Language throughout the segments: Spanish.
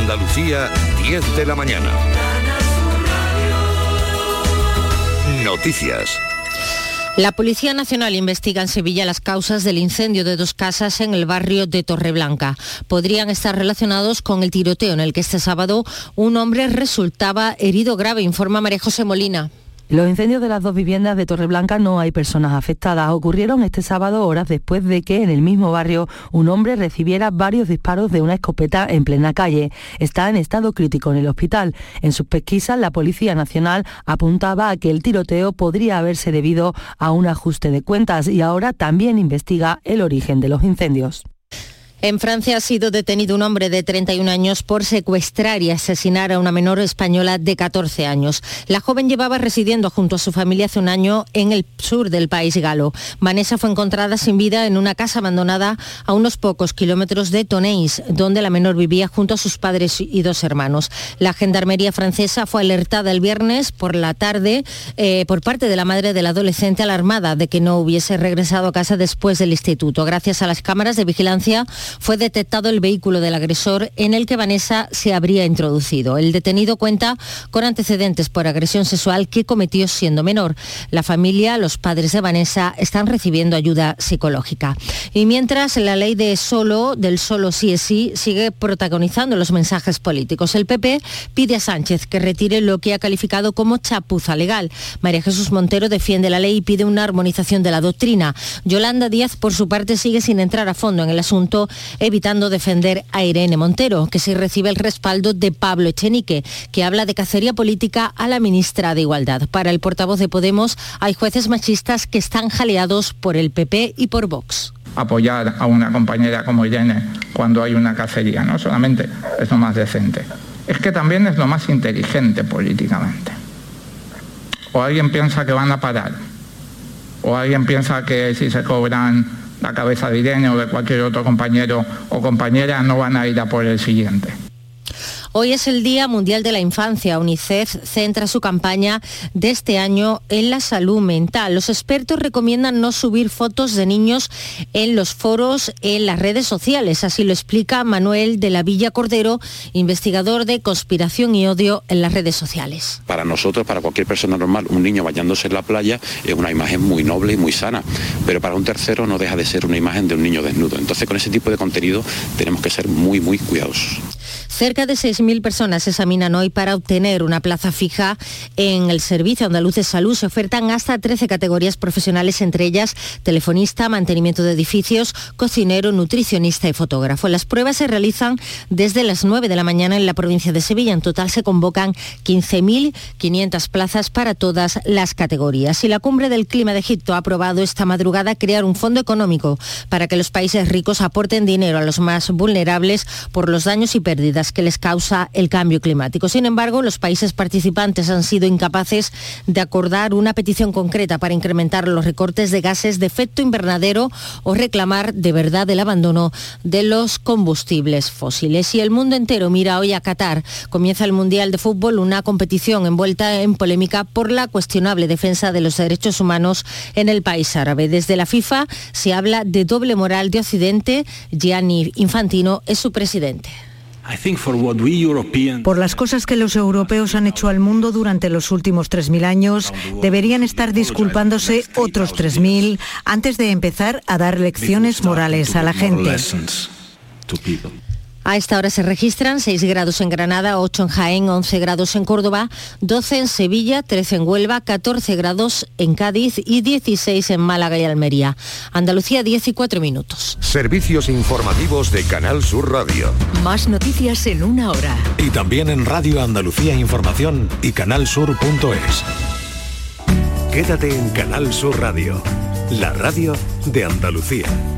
Andalucía, 10 de la mañana. Noticias. La Policía Nacional investiga en Sevilla las causas del incendio de dos casas en el barrio de Torreblanca. Podrían estar relacionados con el tiroteo en el que este sábado un hombre resultaba herido grave, informa María José Molina. Los incendios de las dos viviendas de Torreblanca no hay personas afectadas. Ocurrieron este sábado horas después de que en el mismo barrio un hombre recibiera varios disparos de una escopeta en plena calle. Está en estado crítico en el hospital. En sus pesquisas, la Policía Nacional apuntaba a que el tiroteo podría haberse debido a un ajuste de cuentas y ahora también investiga el origen de los incendios. En Francia ha sido detenido un hombre de 31 años por secuestrar y asesinar a una menor española de 14 años. La joven llevaba residiendo junto a su familia hace un año en el sur del país galo. Vanessa fue encontrada sin vida en una casa abandonada a unos pocos kilómetros de Tonéis, donde la menor vivía junto a sus padres y dos hermanos. La gendarmería francesa fue alertada el viernes por la tarde eh, por parte de la madre del adolescente alarmada de que no hubiese regresado a casa después del instituto. Gracias a las cámaras de vigilancia fue detectado el vehículo del agresor en el que Vanessa se habría introducido. El detenido cuenta con antecedentes por agresión sexual que cometió siendo menor. La familia, los padres de Vanessa, están recibiendo ayuda psicológica. Y mientras la ley de solo, del solo sí es sí, sigue protagonizando los mensajes políticos. El PP pide a Sánchez que retire lo que ha calificado como chapuza legal. María Jesús Montero defiende la ley y pide una armonización de la doctrina. Yolanda Díaz, por su parte, sigue sin entrar a fondo en el asunto evitando defender a Irene Montero, que sí recibe el respaldo de Pablo Echenique, que habla de cacería política a la ministra de Igualdad. Para el portavoz de Podemos hay jueces machistas que están jaleados por el PP y por Vox apoyar a una compañera como Irene cuando hay una cacería, no solamente es lo más decente, es que también es lo más inteligente políticamente. O alguien piensa que van a parar, o alguien piensa que si se cobran la cabeza de Irene o de cualquier otro compañero o compañera no van a ir a por el siguiente. Hoy es el Día Mundial de la Infancia. UNICEF centra su campaña de este año en la salud mental. Los expertos recomiendan no subir fotos de niños en los foros en las redes sociales. Así lo explica Manuel de la Villa Cordero, investigador de conspiración y odio en las redes sociales. Para nosotros, para cualquier persona normal, un niño bañándose en la playa es una imagen muy noble y muy sana, pero para un tercero no deja de ser una imagen de un niño desnudo. Entonces con ese tipo de contenido tenemos que ser muy, muy cuidadosos. Cerca de 6.000 personas se examinan hoy para obtener una plaza fija en el Servicio Andaluz de Salud. Se ofertan hasta 13 categorías profesionales, entre ellas telefonista, mantenimiento de edificios, cocinero, nutricionista y fotógrafo. Las pruebas se realizan desde las 9 de la mañana en la provincia de Sevilla. En total se convocan 15.500 plazas para todas las categorías. Y la cumbre del clima de Egipto ha aprobado esta madrugada crear un fondo económico para que los países ricos aporten dinero a los más vulnerables por los daños y pérdidas que les causa el cambio climático. Sin embargo, los países participantes han sido incapaces de acordar una petición concreta para incrementar los recortes de gases de efecto invernadero o reclamar de verdad el abandono de los combustibles fósiles. Y el mundo entero mira hoy a Qatar. Comienza el Mundial de Fútbol, una competición envuelta en polémica por la cuestionable defensa de los derechos humanos en el país árabe. Desde la FIFA se habla de doble moral de Occidente. Gianni Infantino es su presidente. Por las cosas que los europeos han hecho al mundo durante los últimos 3.000 años, deberían estar disculpándose otros 3.000 antes de empezar a dar lecciones morales a la gente. A esta hora se registran 6 grados en Granada, 8 en Jaén, 11 grados en Córdoba, 12 en Sevilla, 13 en Huelva, 14 grados en Cádiz y 16 en Málaga y Almería. Andalucía 10 y 4 minutos. Servicios informativos de Canal Sur Radio. Más noticias en una hora. Y también en Radio Andalucía Información y canalsur.es. Quédate en Canal Sur Radio, la radio de Andalucía.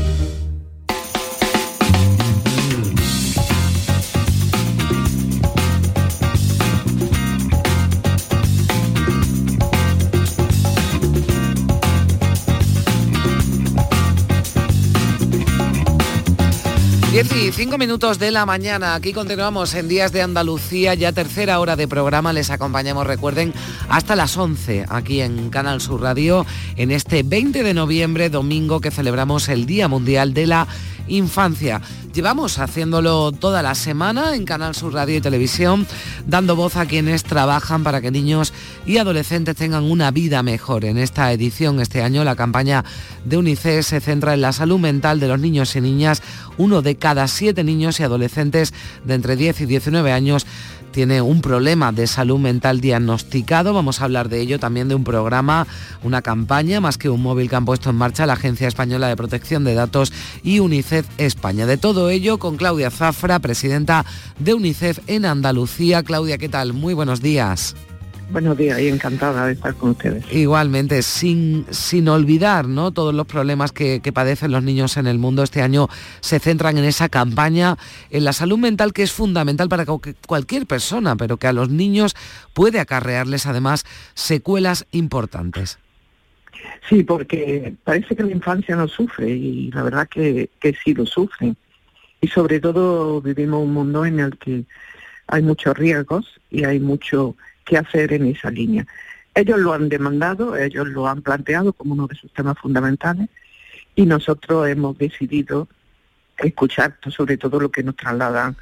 15 minutos de la mañana, aquí continuamos en Días de Andalucía, ya tercera hora de programa, les acompañamos, recuerden, hasta las 11 aquí en Canal Sur Radio, en este 20 de noviembre, domingo que celebramos el Día Mundial de la Infancia. Llevamos haciéndolo toda la semana en Canal Sur Radio y Televisión, dando voz a quienes trabajan para que niños y adolescentes tengan una vida mejor. En esta edición, este año, la campaña de UNICEF se centra en la salud mental de los niños y niñas. Uno de cada siete niños y adolescentes de entre 10 y 19 años tiene un problema de salud mental diagnosticado. Vamos a hablar de ello también de un programa, una campaña, más que un móvil que han puesto en marcha la Agencia Española de Protección de Datos y UNICEF España. De todo ello con Claudia Zafra, presidenta de UNICEF en Andalucía. Claudia, ¿qué tal? Muy buenos días. Buenos días y encantada de estar con ustedes. Igualmente, sin, sin olvidar ¿no? todos los problemas que, padecen los niños en el mundo, este año se centran en esa campaña, en la salud mental que es fundamental para cualquier persona, pero que a los niños puede acarrearles además secuelas importantes. Sí, porque parece que la infancia no sufre y la verdad que, que sí lo sufren. Y sobre todo vivimos un mundo en el que hay muchos riesgos y hay mucho qué hacer en esa línea. Ellos lo han demandado, ellos lo han planteado como uno de sus temas fundamentales y nosotros hemos decidido escuchar sobre todo lo que nos trasladan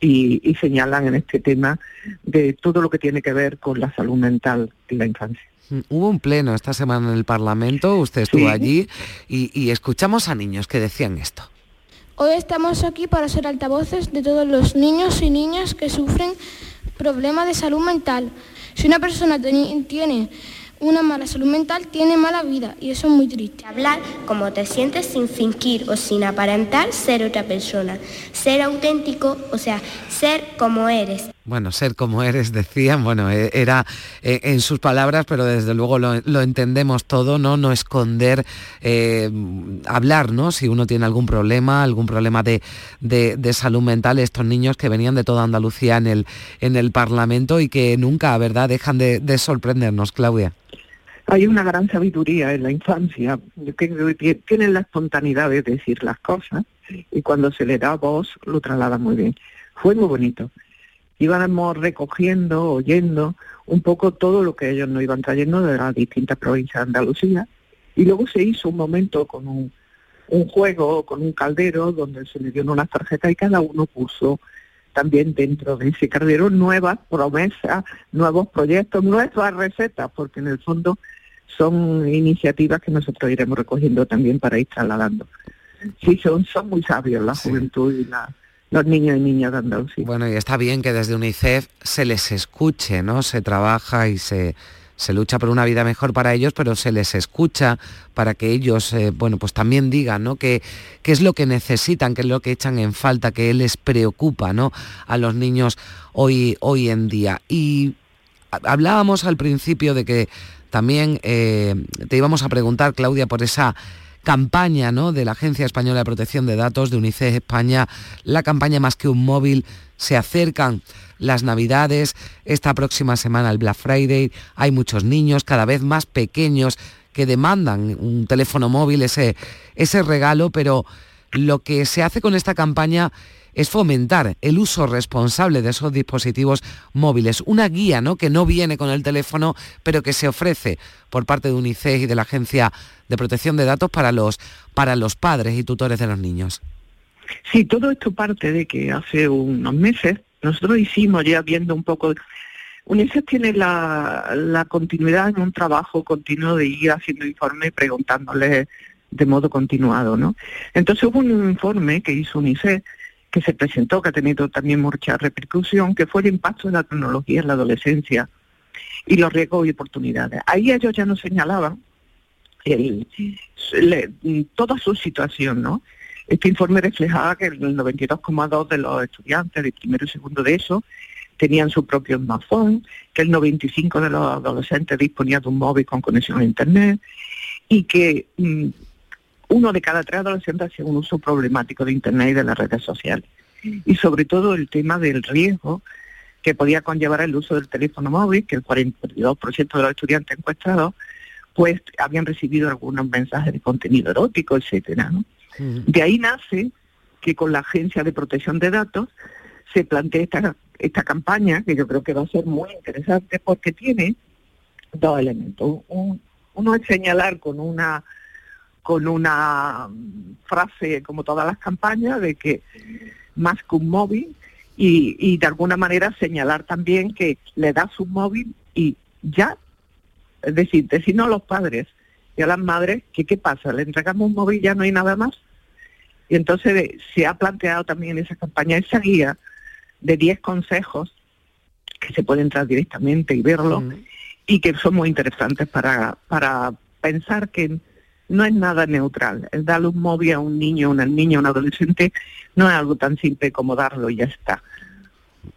y, señalan en este tema de todo lo que tiene que ver con la salud mental en la infancia. Mm, hubo un pleno esta semana en el Parlamento, usted estuvo allí y, y escuchamos a niños que decían esto. Hoy estamos aquí para ser altavoces de todos los niños y niñas que sufren problemas de salud mental. Si una persona tiene una mala salud mental, tiene mala vida y eso es muy triste. Hablar como te sientes sin fingir o sin aparentar ser otra persona. Ser auténtico, o sea, ser como eres. Bueno, ser como eres, decían, bueno, e, era e, en sus palabras, pero desde luego lo, entendemos todo, ¿no? No esconder, eh, hablar, ¿no? Si uno tiene algún problema, algún problema de, salud mental, estos niños que venían de toda Andalucía en el, en el Parlamento y que nunca, ¿verdad?, dejan de, sorprendernos, Claudia. Hay una gran sabiduría en la infancia, que tienen la espontaneidad de decir las cosas y cuando se le da voz lo traslada muy bien. Fue muy bonito íbamos recogiendo, oyendo un poco todo lo que ellos nos iban trayendo de las distintas provincias de Andalucía. Y luego se hizo un momento con un, un juego, con un caldero, donde se le dieron unas tarjetas y cada uno puso también dentro de ese caldero nuevas promesas, nuevos proyectos, nuevas recetas, porque en el fondo son iniciativas que nosotros iremos recogiendo también para ir trasladando. Sí, son, son muy sabios la juventud y la, los niños y niñas de Andalucía. Bueno, y está bien que desde UNICEF se les escuche, ¿no? Se trabaja y se, se lucha por una vida mejor para ellos, pero se les escucha para que ellos, eh, bueno, pues también digan, ¿no? qué es lo que necesitan, qué es lo que echan en falta, qué les preocupa, ¿no? A los niños hoy, hoy en día. Y hablábamos al principio de que también eh, te íbamos a preguntar, Claudia, por esa campaña ¿no? de la Agencia Española de Protección de Datos, de UNICEF España, la campaña Más que un móvil, se acercan las navidades, esta próxima semana el Black Friday, hay muchos niños cada vez más pequeños que demandan un teléfono móvil, ese, ese regalo, pero lo que se hace con esta campaña es fomentar el uso responsable de esos dispositivos móviles. Una guía ¿no? que no viene con el teléfono, pero que se ofrece por parte de UNICEF y de la Agencia de Protección de Datos para los, para los padres y tutores de los niños. Sí, todo esto parte de que hace unos meses nosotros hicimos ya viendo un poco... UNICEF tiene la, continuidad en un trabajo continuo de ir haciendo informes preguntándoles de modo continuado, ¿no? Entonces hubo un informe que hizo UNICEF que se presentó, que ha tenido también mucha repercusión, que fue el impacto de la tecnología en la adolescencia y los riesgos y oportunidades. Ahí ellos ya nos señalaban toda su situación, ¿no? Este informe reflejaba que el 92,2 de los estudiantes de primero y segundo de eso tenían su propio smartphone, que el 95 de los adolescentes disponían de un móvil con conexión a Internet y que mm, uno de cada tres adolescentes hacía un uso problemático de Internet y de las redes sociales. Y sobre todo el tema del riesgo que podía conllevar el uso del teléfono móvil, que el 42% de los estudiantes encuestados pues habían recibido algunos mensajes de contenido erótico, etcétera. De ahí nace que con la Agencia de Protección de Datos se plantee esta, esta campaña, que yo creo que va a ser muy interesante porque tiene dos elementos. uno es señalar con una con una frase, como todas las campañas, de que más que un móvil, y, y de alguna manera señalar también que le das un móvil y ya, es decir, decirnos a los padres y a las madres que qué pasa, le entregamos un móvil y ya no hay nada más. Y entonces se ha planteado también en esa campaña esa guía de 10 consejos que se puede entrar directamente y verlo y que son muy interesantes para, para pensar que no es nada neutral. El darle un móvil a un niño, una niña, un adolescente, no es algo tan simple como darlo y ya está.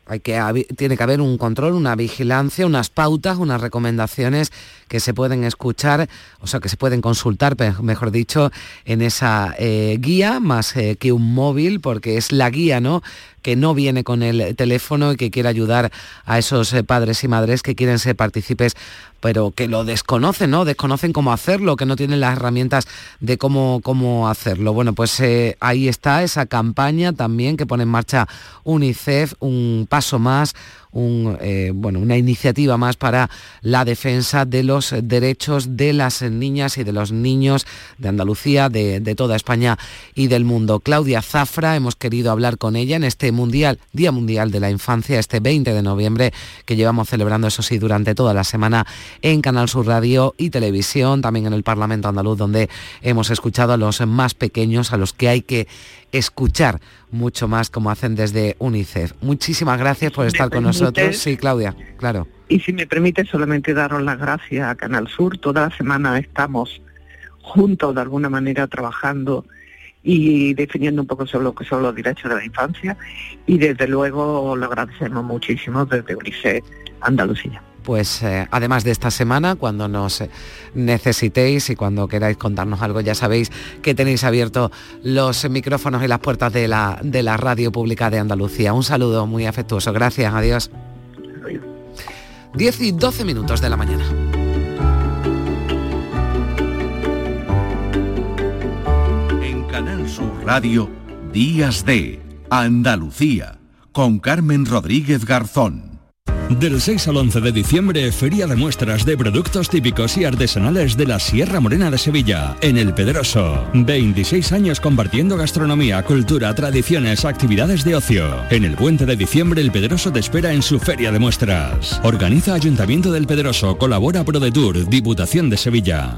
Hay que, tiene que haber un control, una vigilancia, unas pautas, unas recomendaciones que se pueden escuchar, o sea, que se pueden consultar, mejor dicho, en esa eh, guía, más eh, que un móvil, porque es la guía, ¿no? que no viene con el teléfono y que quiere ayudar a esos eh, padres y madres que quieren ser partícipes pero que lo desconocen, ¿no? Desconocen cómo hacerlo, que no tienen las herramientas de cómo, cómo hacerlo. Bueno, pues ahí está esa campaña también que pone en marcha UNICEF, un paso más, eh, bueno, una iniciativa más para la defensa de los derechos de las niñas y de los niños de Andalucía, de, toda España y del mundo. Claudia Zafra, hemos querido hablar con ella en este mundial, Día Mundial de la Infancia, este 20 de noviembre, que llevamos celebrando, eso sí, durante toda la semana en Canal Sur Radio y Televisión, también en el Parlamento Andaluz, donde hemos escuchado a los más pequeños, a los que hay que escuchar mucho más como hacen desde UNICEF. Muchísimas gracias por estar con nosotros. Sí, Claudia, claro. Y si me permite solamente daros las gracias a Canal Sur. Toda la semana estamos juntos de alguna manera trabajando y definiendo un poco sobre lo que son los derechos de la infancia y desde luego lo agradecemos muchísimo desde UNICEF Andalucía pues eh, además de esta semana, cuando nos necesitéis y cuando queráis contarnos algo, ya sabéis que tenéis abiertos los micrófonos y las puertas de la, de la radio pública de Andalucía. Un saludo muy afectuoso. Gracias, adiós. 10 y 12 minutos de la mañana. En Canal Sur Radio, Días de Andalucía, con Carmen Rodríguez Garzón. Del 6 al 11 de diciembre, Feria de Muestras de Productos Típicos y Artesanales de la Sierra Morena de Sevilla, en El Pedroso. 26 años compartiendo gastronomía, cultura, tradiciones, actividades de ocio. En el puente de diciembre, El Pedroso te espera en su Feria de Muestras. Organiza Ayuntamiento del Pedroso, colabora ProDetour, Diputación de Sevilla.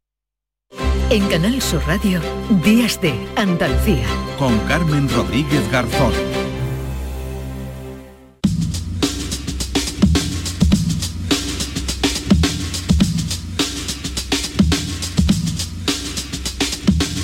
En Canal Sur Radio, Días de Andalucía. Con Carmen Rodríguez Garzón.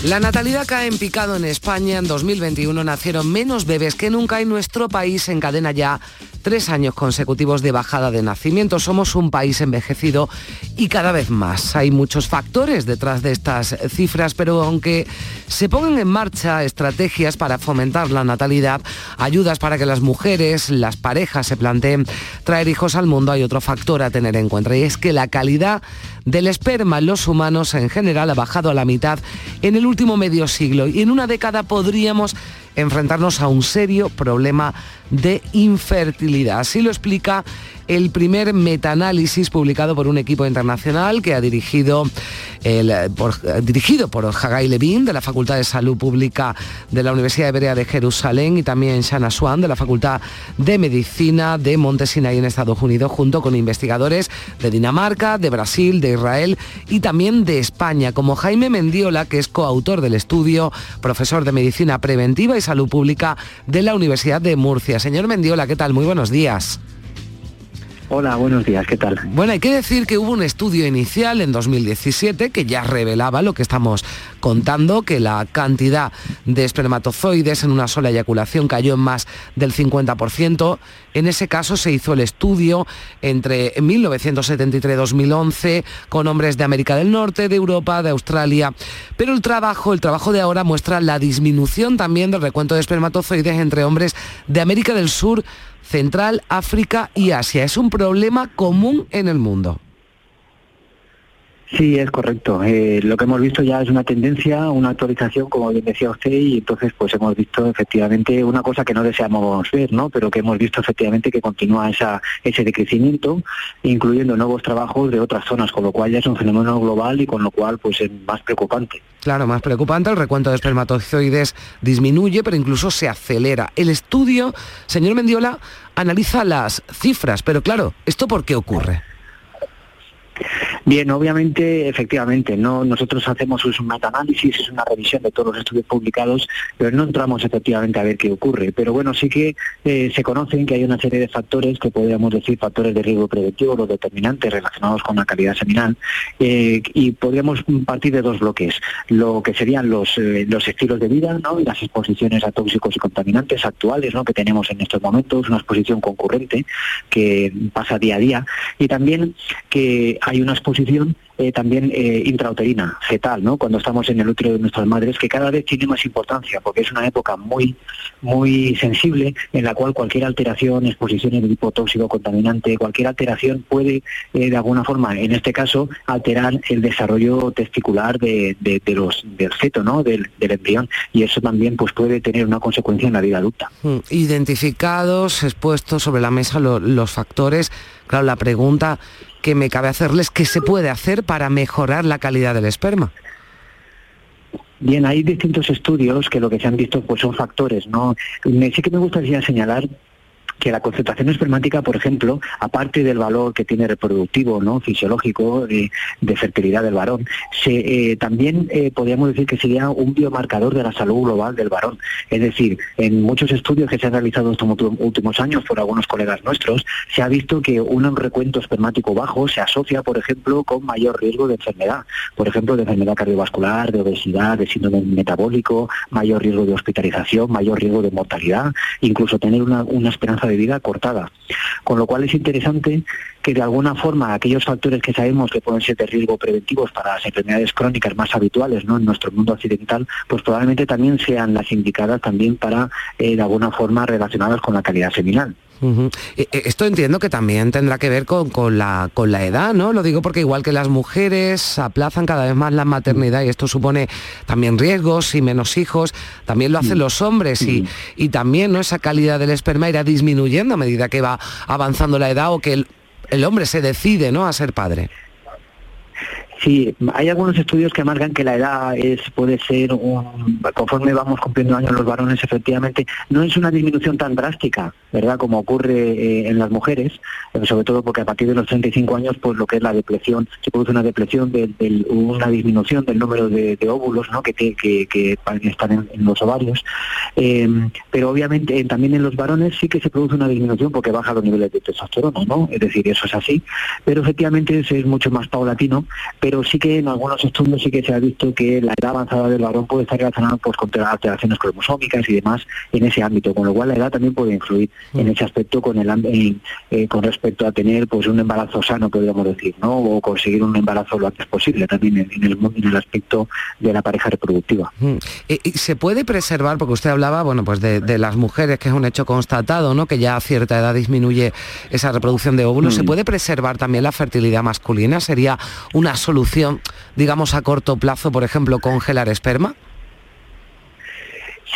La natalidad cae en picado en España. En 2021 nacieron menos bebés que nunca y nuestro país encadena ya tres años consecutivos de bajada de nacimientos. Somos un país envejecido y cada vez más. Hay muchos factores detrás de estas cifras, pero aunque se pongan en marcha estrategias para fomentar la natalidad, ayudas para que las mujeres, las parejas se planteen traer hijos al mundo, hay otro factor a tener en cuenta y es que la calidad del esperma en los humanos en general ha bajado a la mitad en el último medio siglo y en una década podríamos enfrentarnos a un serio problema de infertilidad. Así lo explica el primer metaanálisis publicado por un equipo internacional que ha dirigido, el, por, dirigido por Hagai Levin de la Facultad de Salud Pública de la Universidad Hebrea de Jerusalén y también Shana Swan de la Facultad de Medicina de Montesinaí en Estados Unidos, junto con investigadores de Dinamarca, de Brasil, de Israel y también de España, como Jaime Mendiola, que es coautor del estudio, profesor de Medicina Preventiva y Salud Pública de la Universidad de Murcia. Señor Mendiola, ¿qué tal? Muy buenos días. Hola, buenos días, ¿qué tal? Bueno, hay que decir que hubo un estudio inicial en 2017 que ya revelaba lo que estamos contando, que la cantidad de espermatozoides en una sola eyaculación cayó en más del 50%. En ese caso se hizo el estudio entre 1973 2011 con hombres de América del Norte, de Europa, de Australia. Pero el trabajo, el trabajo de ahora muestra la disminución también del recuento de espermatozoides entre hombres de América del Sur, Central, África y Asia. Es un problema común en el mundo. Sí, es correcto. Eh, lo que hemos visto ya es una tendencia, una actualización, como bien decía usted, y entonces pues hemos visto efectivamente una cosa que no deseamos ver, ¿no? Pero que hemos visto efectivamente que continúa esa, ese decrecimiento, incluyendo nuevos trabajos de otras zonas, con lo cual ya es un fenómeno global y con lo cual pues es más preocupante. Claro, más preocupante, el recuento de espermatozoides disminuye, pero incluso se acelera. El estudio, señor Mendiola, analiza las cifras, pero claro, ¿esto por qué ocurre? Bien, obviamente, efectivamente, no nosotros hacemos un metaanálisis, es una revisión de todos los estudios publicados, pero no entramos efectivamente a ver qué ocurre. Pero bueno, sí que eh, se conocen que hay una serie de factores que podríamos decir factores de riesgo preventivo, los determinantes relacionados con la calidad seminal, eh, y podríamos partir de dos bloques, lo que serían los, eh, los estilos de vida ¿no? y las exposiciones a tóxicos y contaminantes actuales ¿no? que tenemos en estos momentos, una exposición concurrente que pasa día a día, y también que hay una exposición eh, también eh, intrauterina, fetal, ¿no? Cuando estamos en el útero de nuestras madres, que cada vez tiene más importancia, porque es una época muy, muy sensible en la cual cualquier alteración, exposición de tipo tóxico, contaminante, cualquier alteración puede, eh, de alguna forma, en este caso, alterar el desarrollo testicular de, los, del feto, ¿no? Del, embrión, y eso también pues puede tener una consecuencia en la vida adulta. Hmm. Identificados, expuestos sobre la mesa los factores, claro, la pregunta que me cabe hacerles qué se puede hacer para mejorar la calidad del esperma. Bien, hay distintos estudios que lo que se han visto pues son factores, ¿no? Sí que me gustaría señalar que la concentración espermática, por ejemplo, aparte del valor que tiene reproductivo, no fisiológico, de, fertilidad del varón, se, eh, también eh, podríamos decir que sería un biomarcador de la salud global del varón. Es decir, en muchos estudios que se han realizado estos últimos años por algunos colegas nuestros, se ha visto que un recuento espermático bajo se asocia, por ejemplo, con mayor riesgo de enfermedad, por ejemplo, de enfermedad cardiovascular, de obesidad, de síndrome metabólico, mayor riesgo de hospitalización, mayor riesgo de mortalidad, incluso tener una, una esperanza de vida cortada. Con lo cual es interesante que de alguna forma aquellos factores que sabemos que pueden ser de riesgo preventivos para las enfermedades crónicas más habituales ¿no? en nuestro mundo occidental, pues probablemente también sean las indicadas también para, eh, de alguna forma, relacionadas con la calidad seminal. E, e, esto entiendo que también tendrá que ver con, la, con la edad, ¿no? Lo digo porque igual que las mujeres aplazan cada vez más la maternidad y esto supone también riesgos y menos hijos, también lo hacen los hombres y, y también ¿no? esa calidad del esperma irá disminuyendo a medida que va avanzando la edad o que el, el hombre se decide ¿no? a ser padre. Sí, hay algunos estudios que marcan que la edad es puede ser un, conforme vamos cumpliendo años los varones, efectivamente, no es una disminución tan drástica, ¿verdad? Como ocurre eh, en las mujeres, eh, sobre todo porque a partir de los 35 años, pues lo que es la depresión, se produce una depresión, de, una disminución del número de, óvulos, ¿no? Que, que, están en, los ovarios, em, pero obviamente también en los varones sí que se produce una disminución porque baja los niveles de testosterona, ¿no? Es decir, eso es así, pero efectivamente es mucho más paulatino pero sí que en algunos estudios sí que se ha visto que la edad avanzada del varón puede estar relacionada pues, con alteraciones cromosómicas y demás en ese ámbito, con lo cual la edad también puede influir en mm. ese aspecto con el eh, con respecto a tener pues un embarazo sano, podríamos decir, ¿no? O conseguir un embarazo lo antes posible también en, el, en el aspecto de la pareja reproductiva. Mm. ¿Y, se puede preservar, porque usted hablaba, bueno, pues de, las mujeres, que es un hecho constatado, ¿no? Que ya a cierta edad disminuye esa reproducción de óvulos, ¿se mm. puede preservar también la fertilidad masculina? ¿Sería una solución digamos, a corto plazo, por ejemplo, congelar esperma?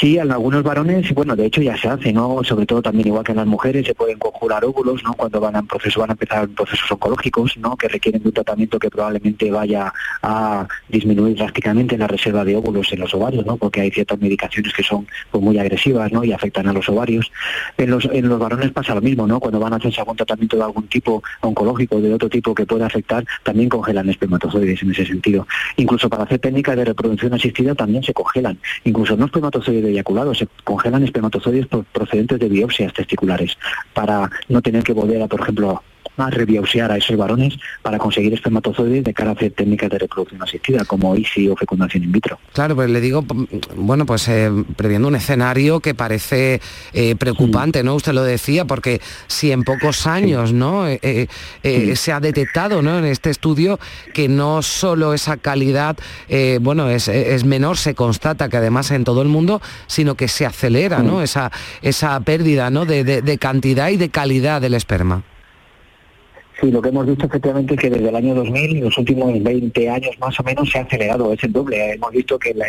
Sí, en algunos varones, bueno, de hecho ya se hace, ¿no? Sobre todo también igual que en las mujeres se pueden conjurar óvulos, ¿no? Cuando van a proceso, van a empezar procesos oncológicos, ¿no? Que requieren de un tratamiento que probablemente vaya a disminuir drásticamente la reserva de óvulos en los ovarios, ¿no? Porque hay ciertas medicaciones que son pues, muy agresivas, ¿no? Y afectan a los ovarios. En los, en los varones pasa lo mismo, ¿no? Cuando van a hacerse algún tratamiento de algún tipo oncológico, de otro tipo que pueda afectar, también congelan espermatozoides en ese sentido. Incluso para hacer técnicas de reproducción asistida también se congelan. Incluso no espermatozoides se congelan espermatozoides procedentes de biopsias testiculares para no tener que volver a, por ejemplo, a rebiopsiar a esos varones para conseguir espermatozoides de cara a hacer técnicas de reproducción asistida como ICSI o fecundación in vitro. Claro, pues le digo, bueno, pues eh, previendo un escenario que parece eh, preocupante, ¿no? Usted lo decía, porque si en pocos años, ¿no? Eh, se ha detectado, ¿no? En este estudio que no solo esa calidad, bueno, es, menor, se constata que además en todo el mundo, sino que se acelera, ¿no? Esa, esa pérdida, ¿no? de cantidad y de calidad del esperma. Sí, lo que hemos visto efectivamente es que desde el año 2000, en los últimos 20 años más o menos, se ha acelerado, es el doble. Hemos visto que la,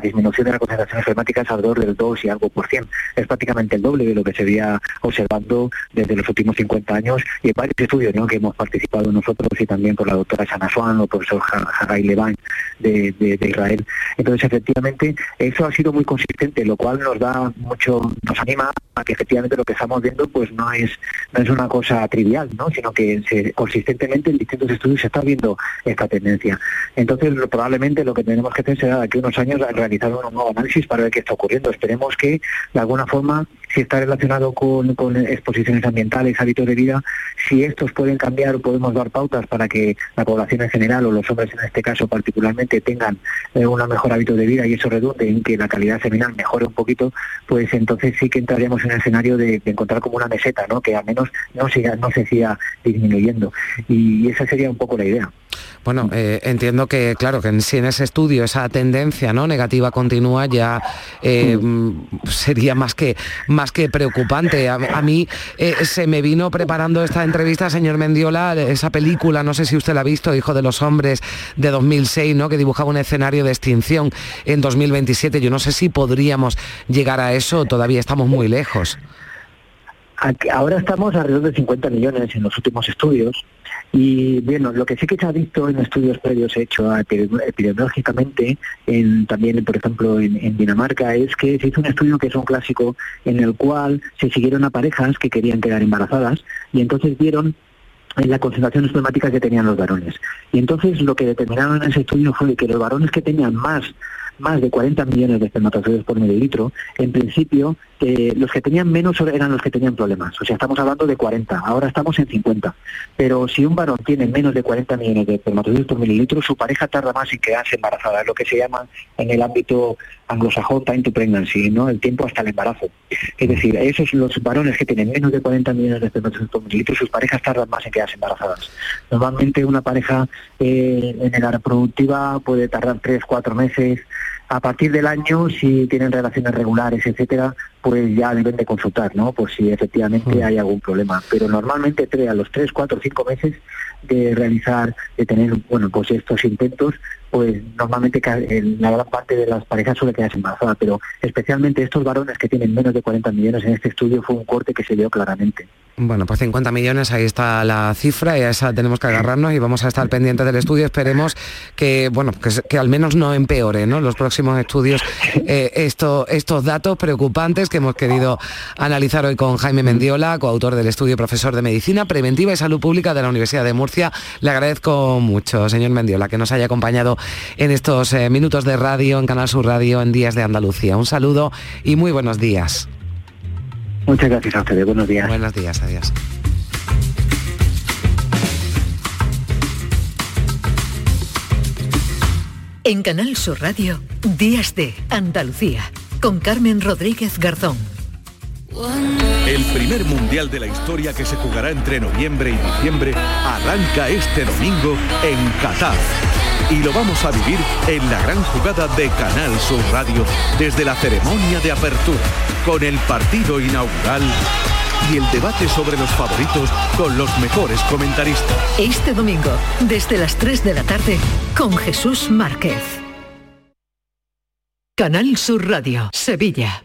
disminución de la concentración enfermática es alrededor del 2 y algo por cien. Es prácticamente el doble de lo que se había observando desde los últimos 50 años y hay varios estudios ¿no? que hemos participado nosotros y también por la doctora Shana Swan o el profesor Hagai Levine de, de, Israel. Entonces, efectivamente, eso ha sido muy consistente, lo cual nos da mucho, nos anima a que efectivamente lo que estamos viendo pues no es, no es una cosa trivial, ¿no? Sino que se, consistentemente en distintos estudios se está viendo esta tendencia. Entonces, probablemente lo que tenemos que hacer será de aquí a unos años realizar un nuevo análisis para ver qué está ocurriendo. Esperemos que, de alguna forma, si está relacionado con, exposiciones ambientales, hábitos de vida, si estos pueden cambiar o podemos dar pautas para que la población en general o los hombres en este caso particularmente tengan eh, un mejor hábito de vida y eso redunde en que la calidad seminal mejore un poquito, pues entonces sí que entraríamos en el escenario de, encontrar como una meseta, ¿no? que al menos no, siga, no se siga disminuyendo. Y esa sería un poco la idea. Bueno, eh, entiendo que, claro, que si en ese estudio esa tendencia ¿no? negativa continúa ya eh, sería más que, más que preocupante. A, mí eh, se me vino preparando esta entrevista, señor Mendiola, esa película, no sé si usted la ha visto, Hijo de los Hombres, de 2006, ¿no? que dibujaba un escenario de extinción en 2027. Yo no sé si podríamos llegar a eso, todavía estamos muy lejos. ahora estamos alrededor de 50 millones en los últimos estudios y bueno, lo que sí que se ha visto en estudios previos hechos epidemiológicamente, en, también por ejemplo en, Dinamarca, es que se hizo un estudio que es un clásico en el cual se siguieron a parejas que querían quedar embarazadas y entonces vieron la concentración espermática que tenían los varones. Y entonces lo que determinaron en ese estudio fue que los varones que tenían más más de 40 millones de espermatozoides por mililitro, en principio eh, los que tenían menos eran los que tenían problemas. O sea, estamos hablando de 40, ahora estamos en 50. Pero si un varón tiene menos de 40 millones de espermatozoides por mililitro, su pareja tarda más en quedarse embarazada, es lo que se llama en el ámbito anglosajón time to pregnancy, ¿no? el tiempo hasta el embarazo. Es decir, esos los varones que tienen menos de 40 millones de espermatozoides por mililitro, sus parejas tardan más en quedarse embarazadas. Normalmente una pareja eh, en la reproductiva puede tardar 3, 4 meses, a partir del año, si tienen relaciones regulares, etcétera, pues ya deben de consultar, ¿no? Por si efectivamente mm. hay algún problema. Pero normalmente a los tres, cuatro, cinco meses de realizar, de tener, bueno, pues estos intentos, pues normalmente la gran parte de las parejas suele quedarse embarazada, pero especialmente estos varones que tienen menos de 40 millones en este estudio fue un corte que se vio claramente. Bueno, pues 50 millones, ahí está la cifra y a esa tenemos que agarrarnos y vamos a estar pendientes del estudio. Esperemos que, bueno, que, al menos no empeore, ¿no? Los próximos estudios eh, estos datos preocupantes que hemos querido analizar hoy con Jaime Mendiola, coautor del estudio profesor de Medicina Preventiva y Salud Pública de la Universidad de Murcia. Le agradezco mucho, señor Mendiola, que nos haya acompañado en estos eh, minutos de radio, en Canal Sur Radio, en Días de Andalucía. Un saludo y muy buenos días. Muchas gracias a ustedes. Buenos días. Buenos días. Adiós. En Canal Sur Radio, Días de Andalucía, con Carmen Rodríguez Garzón. El primer mundial de la historia que se jugará entre noviembre y diciembre arranca este domingo en Qatar y lo vamos a vivir en la gran jugada de Canal Sur Radio desde la ceremonia de apertura, con el partido inaugural y el debate sobre los favoritos con los mejores comentaristas. Este domingo, desde las 3 de la tarde, con Jesús Márquez. Canal Sur Radio, Sevilla.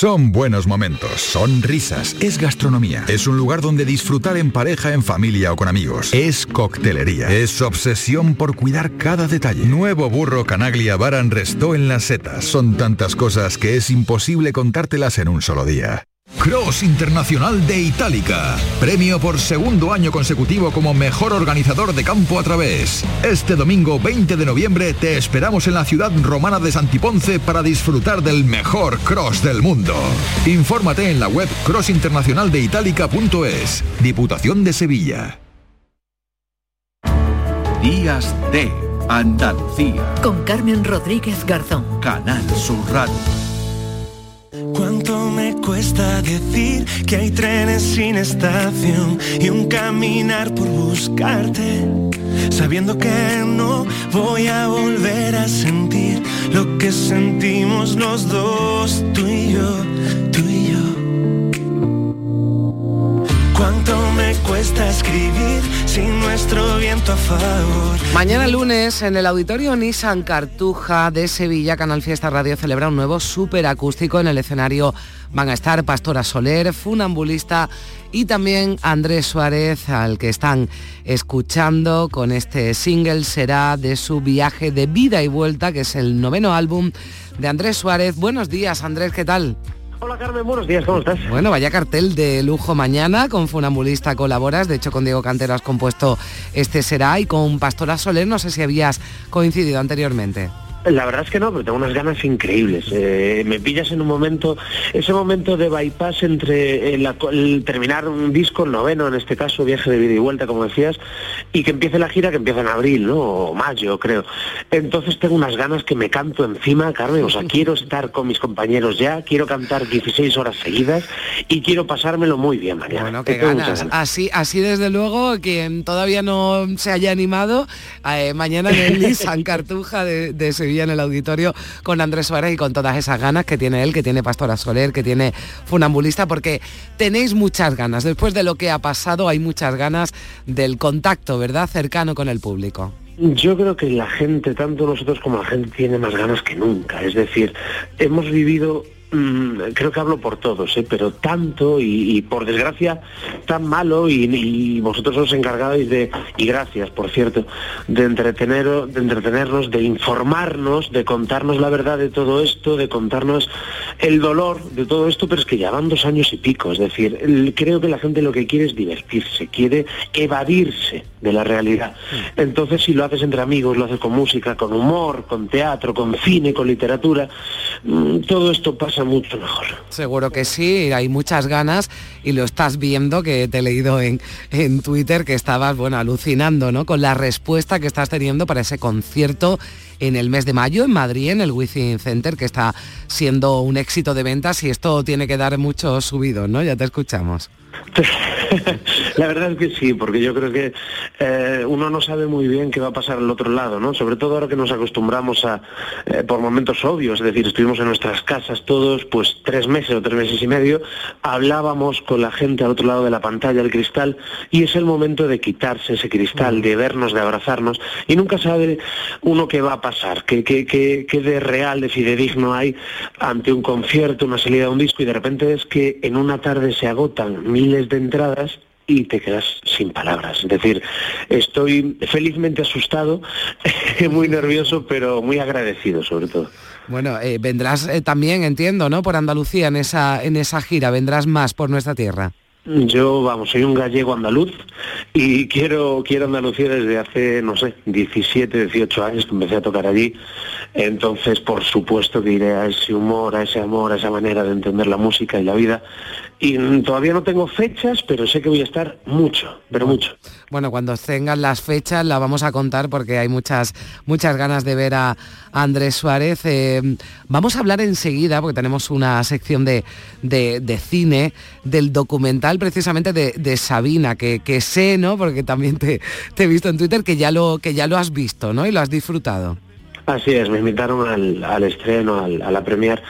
Son buenos momentos, son risas, es gastronomía, es un lugar donde disfrutar en pareja, en familia o con amigos, es coctelería, es obsesión por cuidar cada detalle. Nuevo burro Canaglia Baran Restó en las setas. Son tantas cosas que es imposible contártelas en un solo día. Cross Internacional de Itálica. Premio por segundo año consecutivo como mejor organizador de campo a través. Este domingo 20 de noviembre te esperamos en la ciudad romana de Santiponce para disfrutar del mejor cross del mundo. Infórmate en la web crossinternacionaldeitalica.es. Diputación de Sevilla. Días de Andalucía. Con Carmen Rodríguez Garzón. Canal Sur Radio. ¿Cuánto me cuesta decir que hay trenes sin estación y un caminar por buscarte? Sabiendo que no voy a volver a sentir lo que sentimos los dos, tú y yo, tú y yo. ¿Cuánto cuesta escribir sin nuestro viento a favor? Mañana lunes en el auditorio Nissan Cartuja de Sevilla, Canal Fiesta Radio celebra un nuevo súper acústico. En el escenario van a estar Pastora Soler, Funambulista y también Andrés Suárez, al que están escuchando con este single será de su viaje de vida y vuelta, que es el noveno álbum de Andrés Suárez. Buenos días, Andrés, ¿qué tal? Hola Carmen, buenos días, ¿cómo estás? Bueno, vaya cartel de lujo mañana, con Funambulista colaboras, de hecho con Diego Cantero has compuesto Este Será y con Pastora Soler, no sé si habías coincidido anteriormente. La verdad es que no, pero tengo unas ganas increíbles. Eh, me pillas en un momento, ese momento de bypass entre el, el terminar un disco, el noveno en este caso, viaje de vida y vuelta, como decías, y que empiece la gira que empieza en abril, ¿no? O mayo, creo. Entonces tengo unas ganas que me canto encima, Carmen. O sea, quiero estar con mis compañeros ya, quiero cantar 16 horas seguidas y quiero pasármelo muy bien mañana. Bueno, qué ganas. Así, así desde luego, quien todavía no se haya animado, eh, mañana en el Nissan Cartuja de, de Sevilla en el auditorio con Andrés Suárez y con todas esas ganas que tiene él, que tiene Pastora Soler, que tiene Funambulista, porque tenéis muchas ganas. Después de lo que ha pasado hay muchas ganas del contacto, ¿verdad? Cercano con el público. Yo creo que la gente, tanto nosotros como la gente, tiene más ganas que nunca. Es decir, hemos vivido creo que hablo por todos, ¿eh? pero tanto y, y, por desgracia tan malo y, y, vosotros os encargáis de, y gracias por cierto, de, entretener, de entretenernos, de informarnos, de contarnos la verdad de todo esto, de contarnos el dolor de todo esto, pero es que ya van dos años y pico, es decir, el, creo que la gente lo que quiere es divertirse, quiere evadirse de la realidad. Entonces si lo haces entre amigos, lo haces con música, con humor, con teatro, con cine, con literatura, mm, todo esto pasa mucho mejor. Seguro que sí, hay muchas ganas y lo estás viendo, que te he leído en, en Twitter que estabas, bueno, alucinando, ¿no? Con la respuesta que estás teniendo para ese concierto en el mes de mayo en Madrid, en el Wizzing Center, que está siendo un éxito de ventas y esto tiene que dar mucho subido, ¿no? Ya te escuchamos. La verdad es que sí, porque yo creo que eh, uno no sabe muy bien qué va a pasar al otro lado, ¿no? Sobre todo ahora que nos acostumbramos a, eh, por momentos obvios, es decir, estuvimos en nuestras casas todos, pues tres meses o tres meses y medio, hablábamos con la gente al otro lado de la pantalla, el cristal, y es el momento de quitarse ese cristal, de vernos, de abrazarnos, y nunca sabe uno qué va a pasar, qué, qué, qué, qué de real, de fidedigno hay ante un concierto, una salida de un disco, y de repente es que en una tarde se agotan miles de entradas y te quedas sin palabras. Es decir, estoy felizmente asustado, muy nervioso, pero muy agradecido sobre todo. Bueno, eh, vendrás eh, también, entiendo, ¿no? Por Andalucía en esa, en esa gira, vendrás más por nuestra tierra. Yo, vamos, soy un gallego andaluz y quiero, quiero Andalucía desde hace, no sé, 17, 18 años que empecé a tocar allí. Entonces, por supuesto que iré a ese humor, a ese amor, a esa manera de entender la música y la vida. Y todavía no tengo fechas, pero sé que voy a estar mucho, pero mucho. Bueno, cuando tengan las fechas la vamos a contar porque hay muchas, muchas ganas de ver a Andrés Suárez. Eh, vamos a hablar enseguida, porque tenemos una sección de, de, de cine, del documental precisamente de, de Sabina, que, que, sé, ¿no? Porque también te, te, he visto en Twitter que ya, lo, que ya lo has visto, ¿no? Y lo has disfrutado. Así es, me invitaron al, estreno, al, a la premier.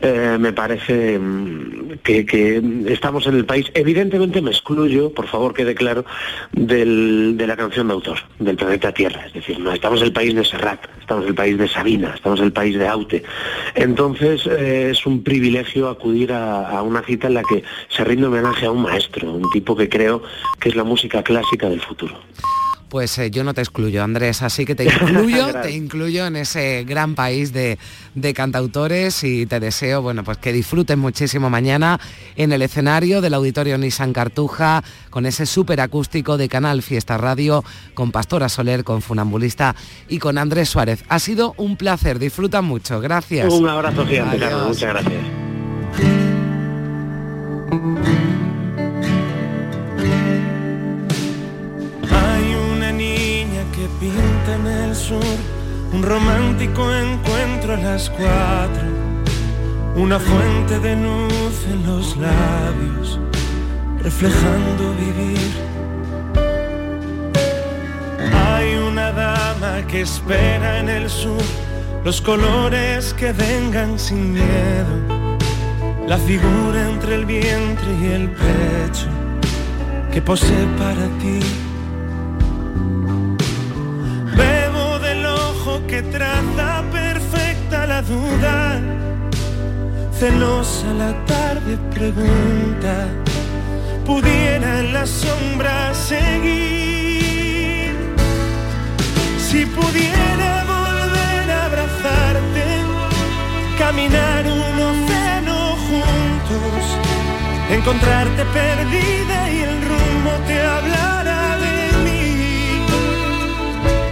Eh, me parece mm, que, estamos en el país. Evidentemente me excluyo, por favor quede claro, del, de la canción de autor, del planeta Tierra. Es decir, no estamos en el país de Serrat, estamos en el país de Sabina, estamos en el país de Aute. Entonces eh, es un privilegio acudir a, a una cita en la que se rinde homenaje a un maestro, un tipo que creo que es la música clásica del futuro. Pues eh, yo no te excluyo, Andrés, así que te incluyo, te incluyo en ese gran país de, cantautores y te deseo, bueno, pues que disfruten muchísimo mañana en el escenario del Auditorio Nissan Cartuja, con ese súper acústico de Canal Fiesta Radio, con Pastora Soler, con Funambulista y con Andrés Suárez. Ha sido un placer, disfruta mucho, gracias. Un abrazo gigante, Carlos, muchas gracias. Un romántico encuentro a las cuatro, una fuente de luz en los labios, reflejando vivir. Hay una dama que espera en el sur los colores que vengan sin miedo, la figura entre el vientre y el pecho que posee para ti que traza perfecta la duda. Celosa la tarde pregunta, pudiera en la sombra seguir. Si pudiera volver a abrazarte, caminar un océano juntos, encontrarte perdida y el rumbo te hablará.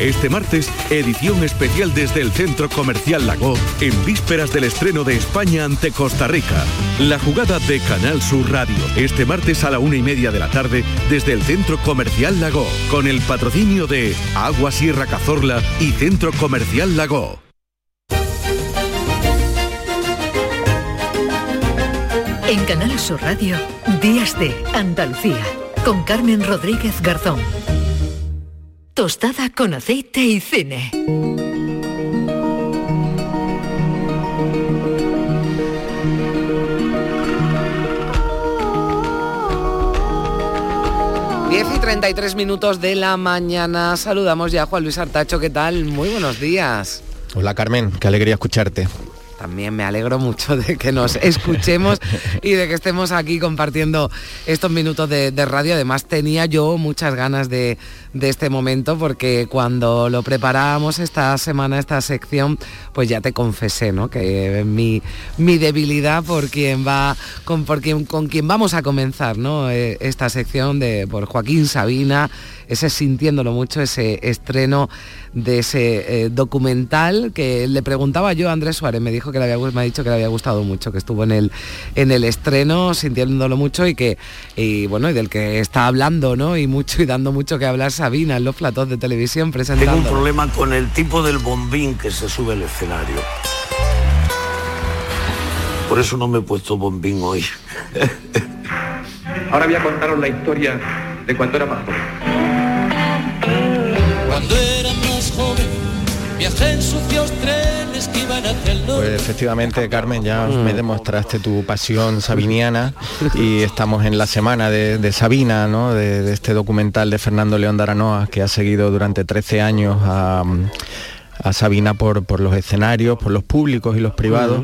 Este martes, edición especial desde el Centro Comercial Lago, en vísperas del estreno de España ante Costa Rica. La jugada de Canal Sur Radio, este martes a la una y media de la tarde, desde el Centro Comercial Lago, con el patrocinio de Agua Sierra Cazorla y Centro Comercial Lago. En Canal Sur Radio, Días de Andalucía, con Carmen Rodríguez Garzón. Tostada con aceite y cine. Diez y 33 minutos de la mañana. Saludamos ya a Juan Luis Artacho. ¿Qué tal? Muy buenos días. Hola Carmen, qué alegría escucharte también me alegro mucho de que nos escuchemos y de que estemos aquí compartiendo estos minutos de, radio. Además tenía yo muchas ganas de, este momento porque cuando lo preparábamos esta semana, esta sección, pues ya te confesé, ¿no? Que mi, mi debilidad por quien va, con, por quien, con quien vamos a comenzar, ¿no? Eh, esta sección de por Joaquín Sabina, ese sintiéndolo mucho, ese estreno de ese eh, documental que le preguntaba yo a Andrés Suárez, me dijo que le había, me ha dicho que le había gustado mucho, que estuvo en el, en el estreno sintiéndolo mucho y que, y bueno, y del que está hablando, ¿no? Y mucho y dando mucho que hablar Sabina en los platos de televisión presentando. Tengo un problema con el tipo del bombín que se sube al escenario. Por eso no me he puesto bombín hoy. Ahora voy a contaros la historia de cuando era pastor. Cuando viajé en sucios trenes que iban hacia el norte. Pues efectivamente, Carmen, ya me mm. demostraste tu pasión sabiniana y estamos en la semana de, Sabina, ¿no? De, este documental de Fernando León de Aranoa, que ha seguido durante 13 años a, Sabina por, por, los escenarios, por los públicos y los privados.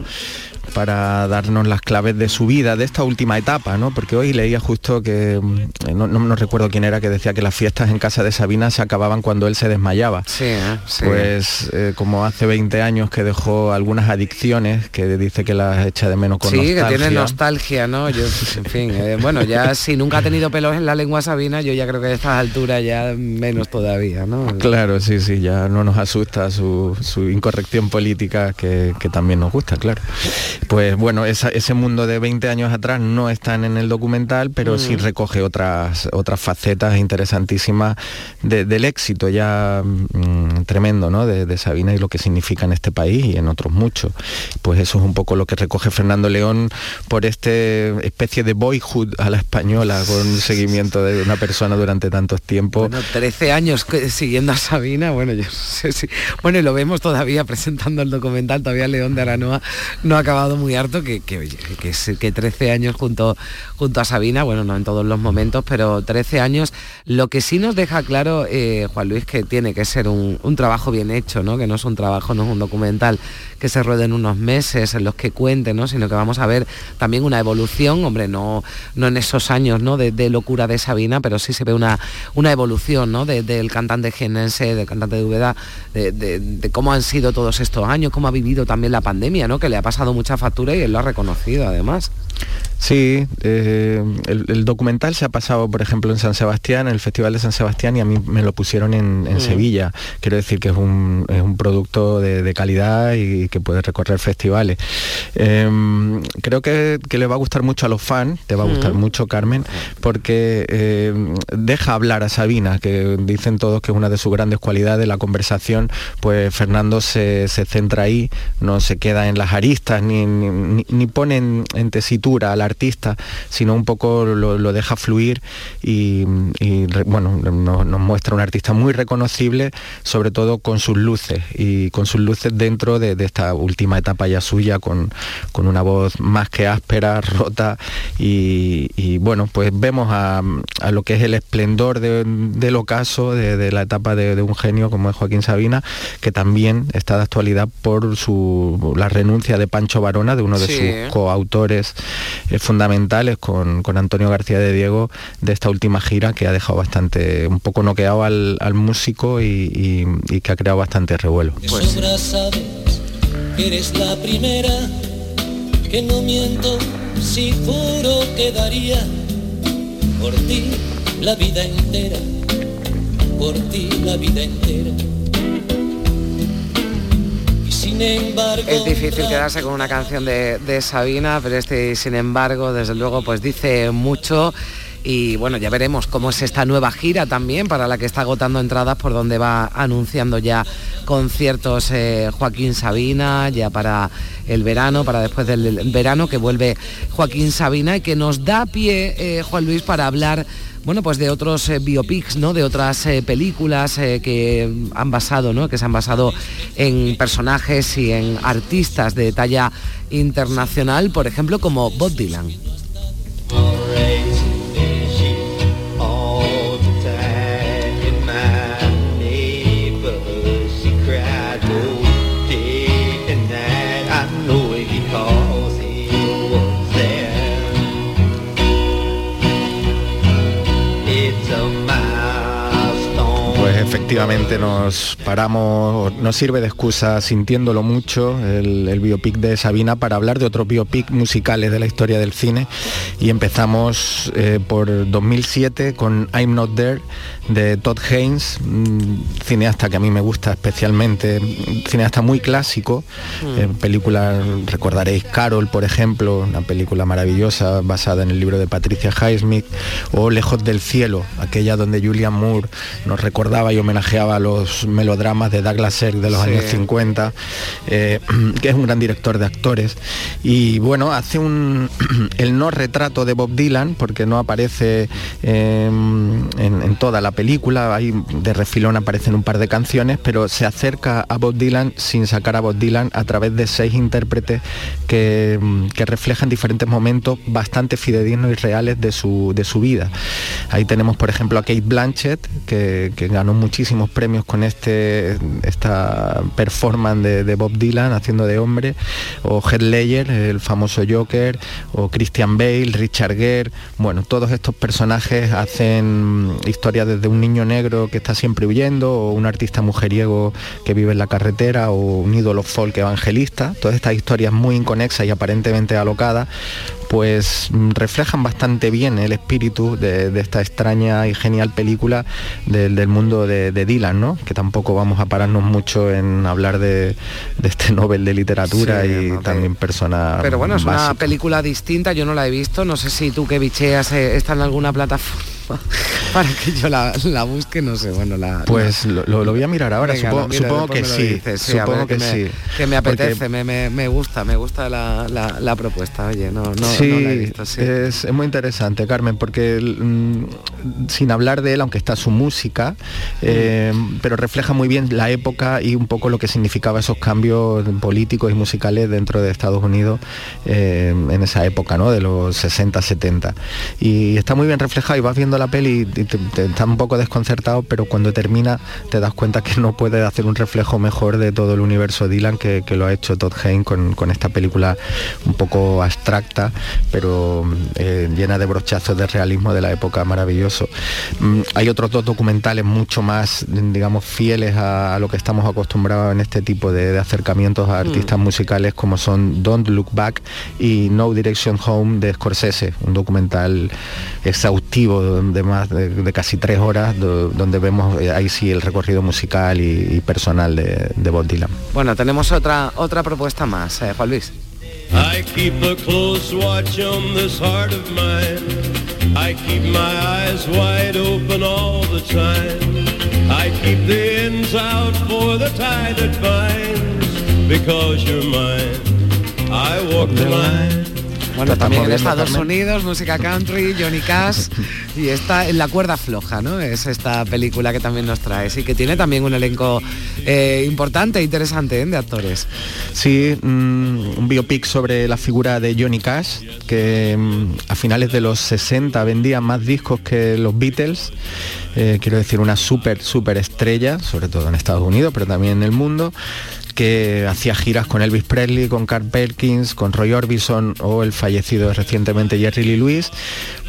Para darnos las claves de su vida, de esta última etapa, ¿no? Porque hoy leía justo que, mm, no, no, recuerdo quién era, que decía que las fiestas en casa de Sabina se acababan cuando él se desmayaba. Sí, ¿eh? Pues eh, como hace 20 años que dejó algunas adicciones, que dice que las echa de menos con sí, nostalgia. que tiene nostalgia, ¿no? Yo, en fin, eh, bueno, ya si nunca ha tenido pelos en la lengua Sabina, yo ya creo que a estas alturas ya menos todavía, ¿no? Claro, sí, sí, ya no nos asusta su, incorrección política que, también nos gusta, claro. Pues bueno, ese mundo de 20 años atrás no están en el documental, pero sí mm. recoge otras, otras facetas interesantísimas del éxito ya mm, tremendo, ¿no? De, Sabina y lo que significa en este país y en otros muchos. Pues eso es un poco lo que recoge Fernando León por este especie de boyhood a la española con seguimiento de una persona durante tantos tiempos. Bueno, 13 años siguiendo a Sabina, bueno, yo sé si... Bueno, y lo vemos todavía presentando el documental, todavía León de Aranoa no ha acabado muy harto, que, que, que, que 13 años junto, junto a Sabina, bueno, no en todos los momentos, pero 13 años, lo que sí nos deja claro, eh, Juan Luis, que tiene que ser un, trabajo bien hecho, ¿no? que no es un trabajo, no es un documental que se ruede en unos meses, en los que cuente, ¿no? sino que vamos a ver también una evolución, hombre, no, no en esos años ¿no? de, locura de Sabina, pero sí se ve una, una evolución ¿no? del cantante genense, del cantante de Ubeda, de, cómo han sido todos estos años, cómo ha vivido también la pandemia, ¿no? que le ha pasado mucha factura y él lo ha reconocido además. Sí, eh, el, documental se ha pasado, por ejemplo, en San Sebastián, en el Festival de San Sebastián, y a mí me lo pusieron en, mm. Sevilla. Quiero decir que es un, producto de, calidad y que puede recorrer festivales. Em, creo que, le va a gustar mucho a los fans, te va a gustar mm. mucho, Carmen, porque em, deja hablar a Sabina, que dicen todos que es una de sus grandes cualidades, la conversación, pues Fernando se, centra ahí, no se queda en las aristas, ni, ni, pone en, en tesitura al artista, sino un poco lo, deja fluir y, bueno, nos, muestra un artista muy reconocible, sobre todo con sus luces y con sus luces dentro de, esta última etapa ya suya, con, con, una voz más que áspera, rota y, bueno, pues vemos a, lo que es el esplendor del ocaso, de, la etapa de, un genio como es Joaquín Sabina, que también está de actualidad por su, la renuncia de Pancho Varona, de uno de sus coautores eh, fundamentales con, Antonio García de Diego de esta última gira que ha dejado bastante, un poco noqueado al, músico y, que ha creado bastante revuelo. Pues. entera es difícil quedarse con una canción de, Sabina, pero este, sin embargo, desde luego, pues dice mucho y bueno, ya veremos cómo es esta nueva gira también para la que está agotando entradas por donde va anunciando ya conciertos eh, Joaquín Sabina, ya para el verano, para después del verano que vuelve Joaquín Sabina y que nos da pie, eh, Juan Luis, para hablar bueno, pues de otros eh, biopics, ¿no? De otras películas que han basado, ¿no? Que se han basado en personajes y en artistas de talla internacional, por ejemplo, como Bob Dylan. Efectivamente nos paramos, nos sirve de excusa sintiéndolo mucho el, biopic de Sabina para hablar de otros biopic musicales de la historia del cine y empezamos eh, por 2007 con I'm Not There de Todd Haynes, cineasta que a mí me gusta especialmente, cineasta muy clásico, mm. eh, película, recordaréis Carol, por ejemplo, una película maravillosa basada en el libro de Patricia Highsmith, o Lejos del Cielo, aquella donde Julian Moore nos recordaba y homenajeaba a los melodramas de Douglas Sirk de los años 50, eh, que es un gran director de actores, y bueno, hace un el no retrato de Bob Dylan, porque no aparece em, en, en toda la película, ahí de refilón aparecen un par de canciones, pero se acerca a Bob Dylan sin sacar a Bob Dylan a través de seis intérpretes que, reflejan diferentes momentos bastante fidedignos y reales de su, de su vida. Ahí tenemos, por ejemplo, a Kate Blanchett, que, ganó premios con este esta performance de, Bob Dylan haciendo de hombre, o Heath Ledger, el famoso Joker, o Christian Bale, Richard Gere, bueno, todos estos personajes hacen historias desde un niño negro que está siempre huyendo, o un artista mujeriego que vive en la carretera, o un ídolo folk evangelista, todas estas historias muy inconexas y aparentemente alocadas, pues mm, reflejan bastante bien el espíritu de, esta extraña y genial película del mundo de, Dylan, ¿no? Que tampoco vamos a pararnos mucho en hablar de, este Nobel de literatura y también persona. Pero bueno, es una película distinta, yo no la he visto, no sé si tú que bicheas eh, está en alguna plataforma para que yo la, busque, no sé, bueno, la... Pues Lo, voy a mirar ahora, supongo, que sí, supongo que, sí. Que me apetece, me, gusta, me gusta la, propuesta, oye, no, no, sí, la he visto, Es, muy interesante, Carmen, porque mm, sin hablar de él, aunque está su música, eh, pero refleja muy bien la época y un poco lo que significaba esos cambios políticos y musicales dentro de Estados Unidos eh, en esa época, ¿no? De los 60, 70. Y está muy bien reflejado y vas viendo la peli y te, está un poco desconcertado, pero cuando termina te das cuenta que no puede hacer un reflejo mejor de todo el universo Dylan que, lo ha hecho Todd Haynes con, esta película un poco abstracta, pero eh, llena de brochazos de realismo de la época maravilloso. Mm, hay otros dos documentales mucho más, digamos, fieles a, lo que estamos acostumbrados en este tipo de, acercamientos a artistas mm. musicales como son Don't Look Back y No Direction Home de Scorsese, un documental exhaustivo de más de, casi tres horas donde vemos eh, ahí sí el recorrido musical y, personal de, de, Bob Dylan. Bueno, tenemos otra otra propuesta más, eh, Juan Luis. I keep a close watch on this heart of mine. I keep my eyes wide open all the time. I keep the ends out for the tie that binds. Because you're mine, I walk the line. Bueno, también en Estados Unidos, música country, Johnny Cash, y está en la cuerda floja, ¿no? Es esta película que también nos trae, y que tiene también un elenco eh, importante e interesante ¿eh? de actores. Sí, mm, un biopic sobre la figura de Johnny Cash, que mm, a finales de los 60 vendía más discos que los Beatles. Eh, quiero decir, una súper, súper estrella, sobre todo en Estados Unidos, pero también en el mundo que hacía giras con Elvis Presley, con Carl Perkins, con Roy Orbison o el fallecido recientemente Jerry Lee Lewis,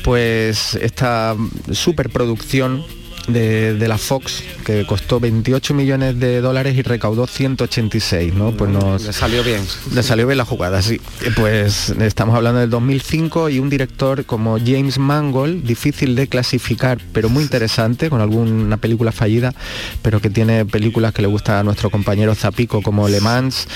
pues esta superproducción de, la Fox que costó 28 millones de dólares y recaudó 186, ¿no? Pues nos... Le salió bien. Le salió bien la jugada, sí. Pues estamos hablando del 2005 y un director como James Mangold, difícil de clasificar, pero muy interesante, con alguna película fallida, pero que tiene películas que le gusta a nuestro compañero Zapico como Le Mans,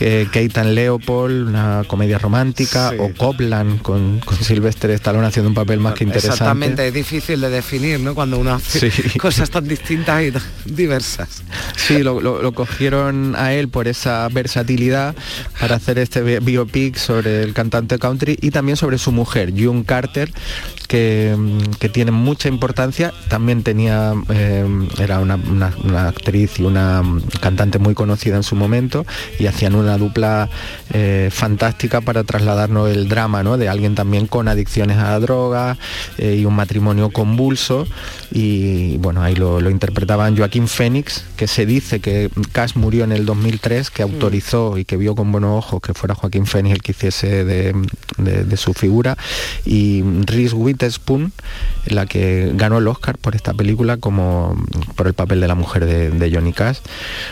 eh, Leopold, una comedia romántica, o Copland con, con Sylvester Stallone haciendo un papel más que interesante. Exactamente, es difícil de definir, ¿no? Cuando uno hace cosas tan distintas y diversas. Sí, lo, cogieron a él por esa versatilidad para hacer este biopic sobre el cantante country y también sobre su mujer, June Carter, que, tiene mucha importancia. También tenía, eh, era una, actriz y una cantante muy conocida en su momento y hacían una dupla eh, fantástica para trasladarnos el drama ¿no? de alguien también con adicciones a la droga eh, y un matrimonio convulso y bueno, ahí lo, interpretaban Joaquín Fénix, que se dice que Cash murió en el 2003, que autorizó y que vio con buenos ojos que fuera Joaquín Fénix el que hiciese de, su figura, y Reese Witherspoon, la que ganó el Oscar por esta película como por el papel de la mujer de, Johnny Cash.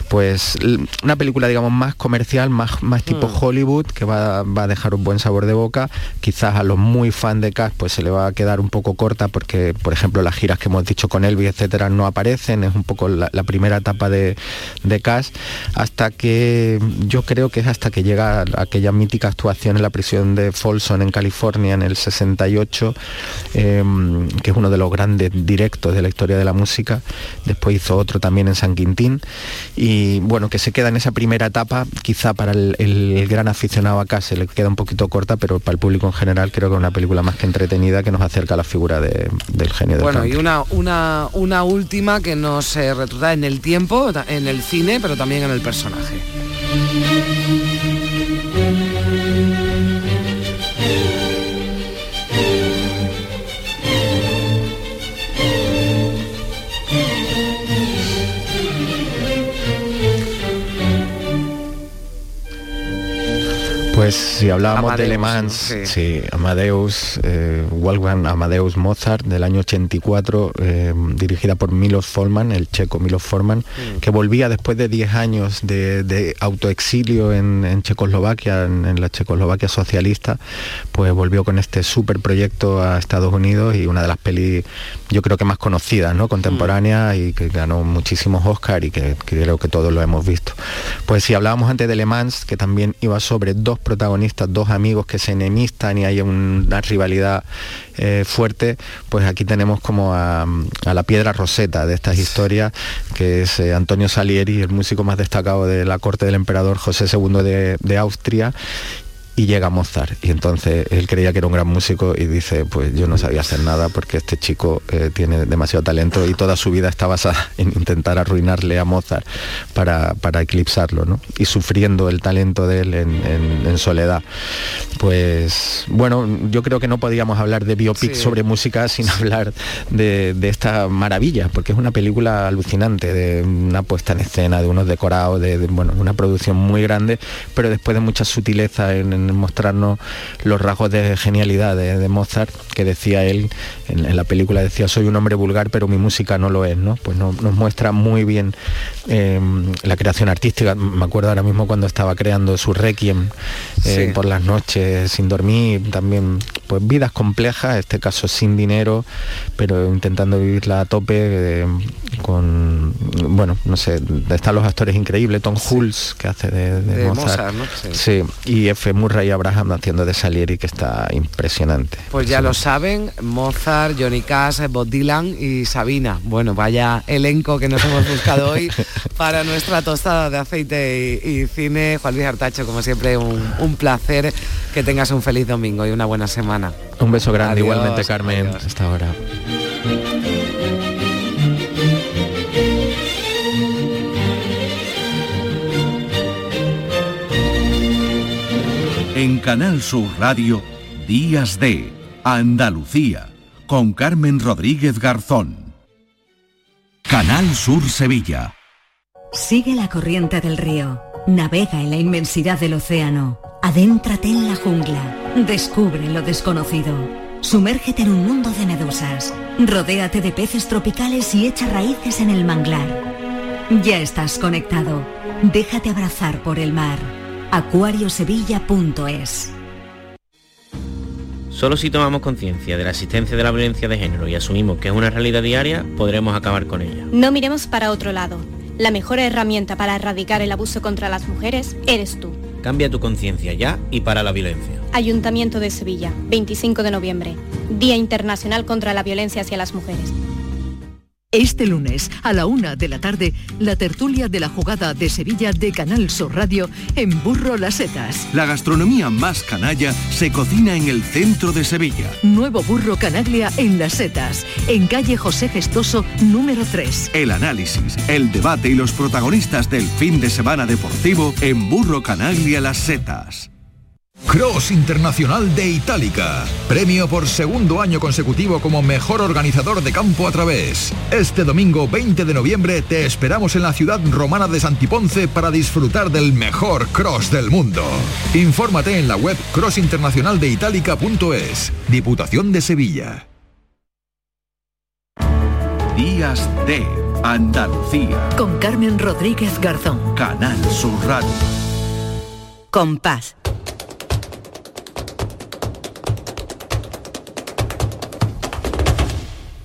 Pues una película, digamos, más comercial, más, más tipo mm. Hollywood, que va, a dejar un buen sabor de boca. Quizás a los muy fan de Cash pues se le va a quedar un poco corta porque, por ejemplo, las giras que hemos dicho con Elvis, etcétera, no aparecen, es un poco la, primera etapa de, de Cash, hasta que yo creo que es hasta que llega aquella mítica actuación en la prisión de Folsom en California en el 68, em, que es uno de los grandes directos de la historia de la música. Después hizo otro también en San Quintín. Y bueno, que se queda en esa primera etapa, quizá para el, gran aficionado a Cash se le queda un poquito corta, pero para el público en general creo que es una película más que entretenida que nos acerca a la figura del genio del Bueno, y una, una, una última que nos retrata en el tiempo, en el cine, pero también en el personaje. Pues si hablábamos de Le Mans, sí, Amadeus, eh, Wolfgang Amadeus Mozart del año 84, eh, dirigida por Milos Forman, el checo Milos Forman, mm. que volvía después de 10 años de, autoexilio en, Checoslovaquia, en, la Checoslovaquia socialista, pues volvió con este super proyecto a Estados Unidos y una de las pelis yo creo que más conocidas, ¿no? Contemporánea mm. y que ganó muchísimos Oscar y que, creo que todos lo hemos visto. Pues si hablábamos antes de Le Mans, que también iba sobre dos protagonistas, dos amigos que se enemistan y hay una rivalidad eh, fuerte, pues aquí tenemos como a, la piedra roseta de estas historias, que es eh, Antonio Salieri, el músico más destacado de la corte del emperador José II de, de Austria, y llega Mozart. Y entonces él creía que era un gran músico y dice pues yo no sabía hacer nada porque este chico eh, tiene demasiado talento y toda su vida está basada en intentar arruinarle a Mozart para, para eclipsarlo ¿no? y sufriendo el talento de él en, soledad. Pues bueno yo creo que no podíamos hablar de biopic sobre música sin hablar de, esta maravilla porque es una película alucinante de una puesta en escena de unos decorados de, bueno una producción muy grande pero después de mucha sutileza en mostrarnos los rasgos de genialidad de, Mozart, que decía él, en, la película decía, soy un hombre vulgar, pero mi música no lo es, ¿no? Pues nos muestra muy bien em, la creación artística. Me acuerdo ahora mismo cuando estaba creando su Requiem eh, por las noches, sin dormir, también, pues vidas complejas, este caso sin dinero, pero intentando vivirla a tope, eh, con, bueno, no sé, están los actores increíbles, Tom Hulce, que hace de, Mozart, sí. y F. Murray Abraham haciendo de Salieri, que está impresionante. Pues ya lo saben, Mozart, Johnny Cash, Bob Dylan y Sabina. Bueno, vaya elenco que nos hemos buscado hoy para nuestra tostada de aceite y, cine. Juan Luis Artacho, como siempre, un, placer. Que tengas un feliz domingo y una buena semana. Un beso grande, igualmente Carmen, hasta ahora. En Canal Sur Radio, Días de Andalucía, con Carmen Rodríguez Garzón. Canal Sur Sevilla. Sigue la corriente del río, navega en la inmensidad del océano, adéntrate en la jungla, descubre lo desconocido. Sumérgete en un mundo de medusas, rodéate de peces tropicales y echa raíces en el manglar. Ya estás conectado, déjate abrazar por el mar acuariosevilla.es. Solo si tomamos conciencia de la existencia de la violencia de género y asumimos que es una realidad diaria, podremos acabar con ella. No miremos para otro lado. La mejor herramienta para erradicar el abuso contra las mujeres eres tú. Cambia tu conciencia ya y para la violencia. Ayuntamiento de Sevilla, 25 de noviembre, Día Internacional contra la Violencia hacia las Mujeres. Este lunes a la una de la tarde, la tertulia de la jugada de Sevilla de Canal Sur Radio en Burro Las Setas. La gastronomía más canalla se cocina en el centro de Sevilla. Nuevo Burro Canaglia en Las Setas, en calle José Gestoso número 3. El análisis, el debate y los protagonistas del fin de semana deportivo en Burro Canaglia Las Setas. Cross Internacional de Itálica. Premio por segundo año consecutivo como mejor organizador de campo a través. Este domingo 20 de noviembre te esperamos en la ciudad romana de Santiponce para disfrutar del mejor cross del mundo. Infórmate en la web crossinternacionaldeitalica.es. Diputación de Sevilla. Días de Andalucía. Con Carmen Rodríguez Garzón. Canal Sur Radio. Compás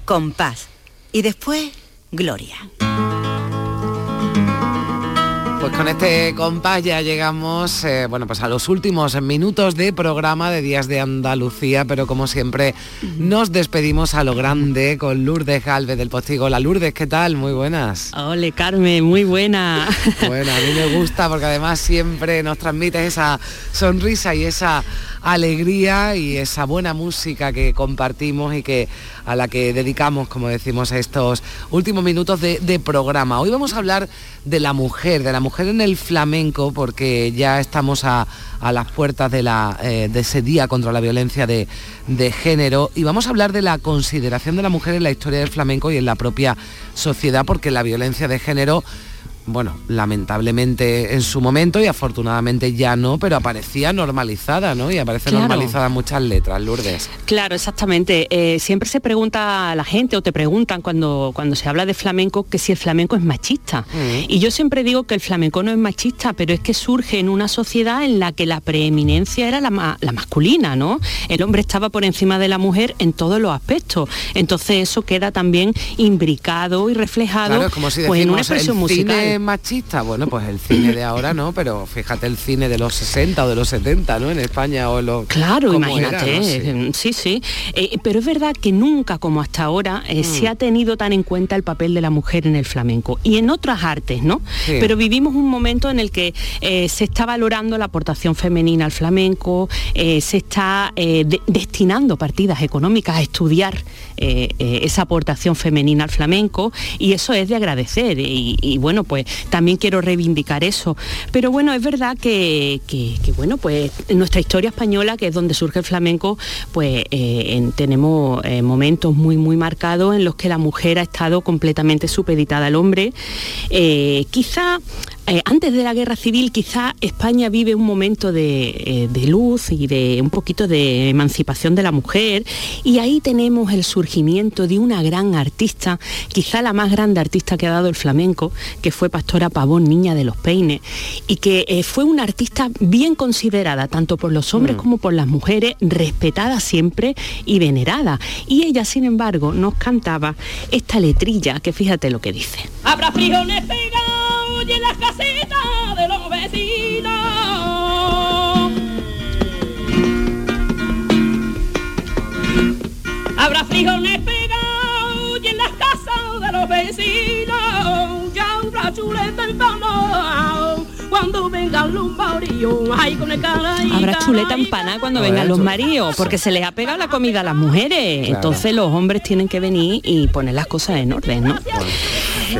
compás y después gloria. Pues con este compás ya llegamos eh, bueno, pues a los últimos minutos de programa de Días de Andalucía, pero como siempre nos despedimos a lo grande con Lourdes Galvez del Postigo. La Lourdes, ¿qué tal? Muy buenas. Ole, Carmen, muy buena. Bueno, a mí me gusta porque además siempre nos transmite esa sonrisa y esa alegría y esa buena música que compartimos y que a la que dedicamos, como decimos, estos últimos minutos de, programa. Hoy vamos a hablar de la mujer, de la mujer en el flamenco, porque ya estamos a, las puertas de, la, eh, de, ese día contra la violencia de, de género y vamos a hablar de la consideración de la mujer en la historia del flamenco y en la propia sociedad, porque la violencia de género bueno, lamentablemente en su momento y afortunadamente ya no, pero aparecía normalizada, ¿no? Y aparece normalizada muchas letras, Lourdes. Claro, exactamente. Eh, siempre se pregunta a la gente o te preguntan cuando, cuando se habla de flamenco que si el flamenco es machista. Mm. Y yo siempre digo que el flamenco no es machista, pero es que surge en una sociedad en la que la preeminencia era la, masculina, ¿no? El hombre estaba por encima de la mujer en todos los aspectos. Entonces eso queda también imbricado y reflejado pues, en una expresión musical machista? Bueno, pues el cine de ahora no, pero fíjate el cine de los 60 o de los 70, ¿no? En España o lo Claro, imagínate, sí, sí. Eh, pero es verdad que nunca como hasta ahora eh, se mm. ha tenido tan en cuenta el papel de la mujer en el flamenco y en otras artes, ¿no? Pero vivimos un momento en el que eh, se está valorando la aportación femenina al flamenco, se está destinando partidas económicas a estudiar esa aportación femenina al flamenco y eso es de agradecer y bueno, pues también quiero reivindicar eso. Pero bueno, es verdad que, bueno, pues en nuestra historia española, que es donde surge el flamenco, pues eh, tenemos eh, momentos muy, muy marcados en los que la mujer ha estado completamente supeditada al hombre. Eh, quizá eh, antes de la guerra civil quizá España vive un momento eh, de, luz y de un poquito de emancipación de la mujer y ahí tenemos el surgimiento de una gran artista, quizá la más grande artista que ha dado el flamenco, que fue Pastora Pavón, niña de los peines, y que eh, fue una artista bien considerada tanto por los hombres mm. como por las mujeres, respetada siempre y venerada. Y ella, sin embargo, nos cantaba esta letrilla que fíjate lo que dice. Habrá frijoles y en las casitas de los vecinos. Habrá frijoles pegados y en las casas de los vecinos ya habrá chuleta en cuando vengan los maridos. Ay, con el Habrá chuleta empanada cuando vengan los maridos, porque se les ha pegado la comida a las mujeres. Entonces los hombres tienen que venir y poner las cosas en orden, ¿no?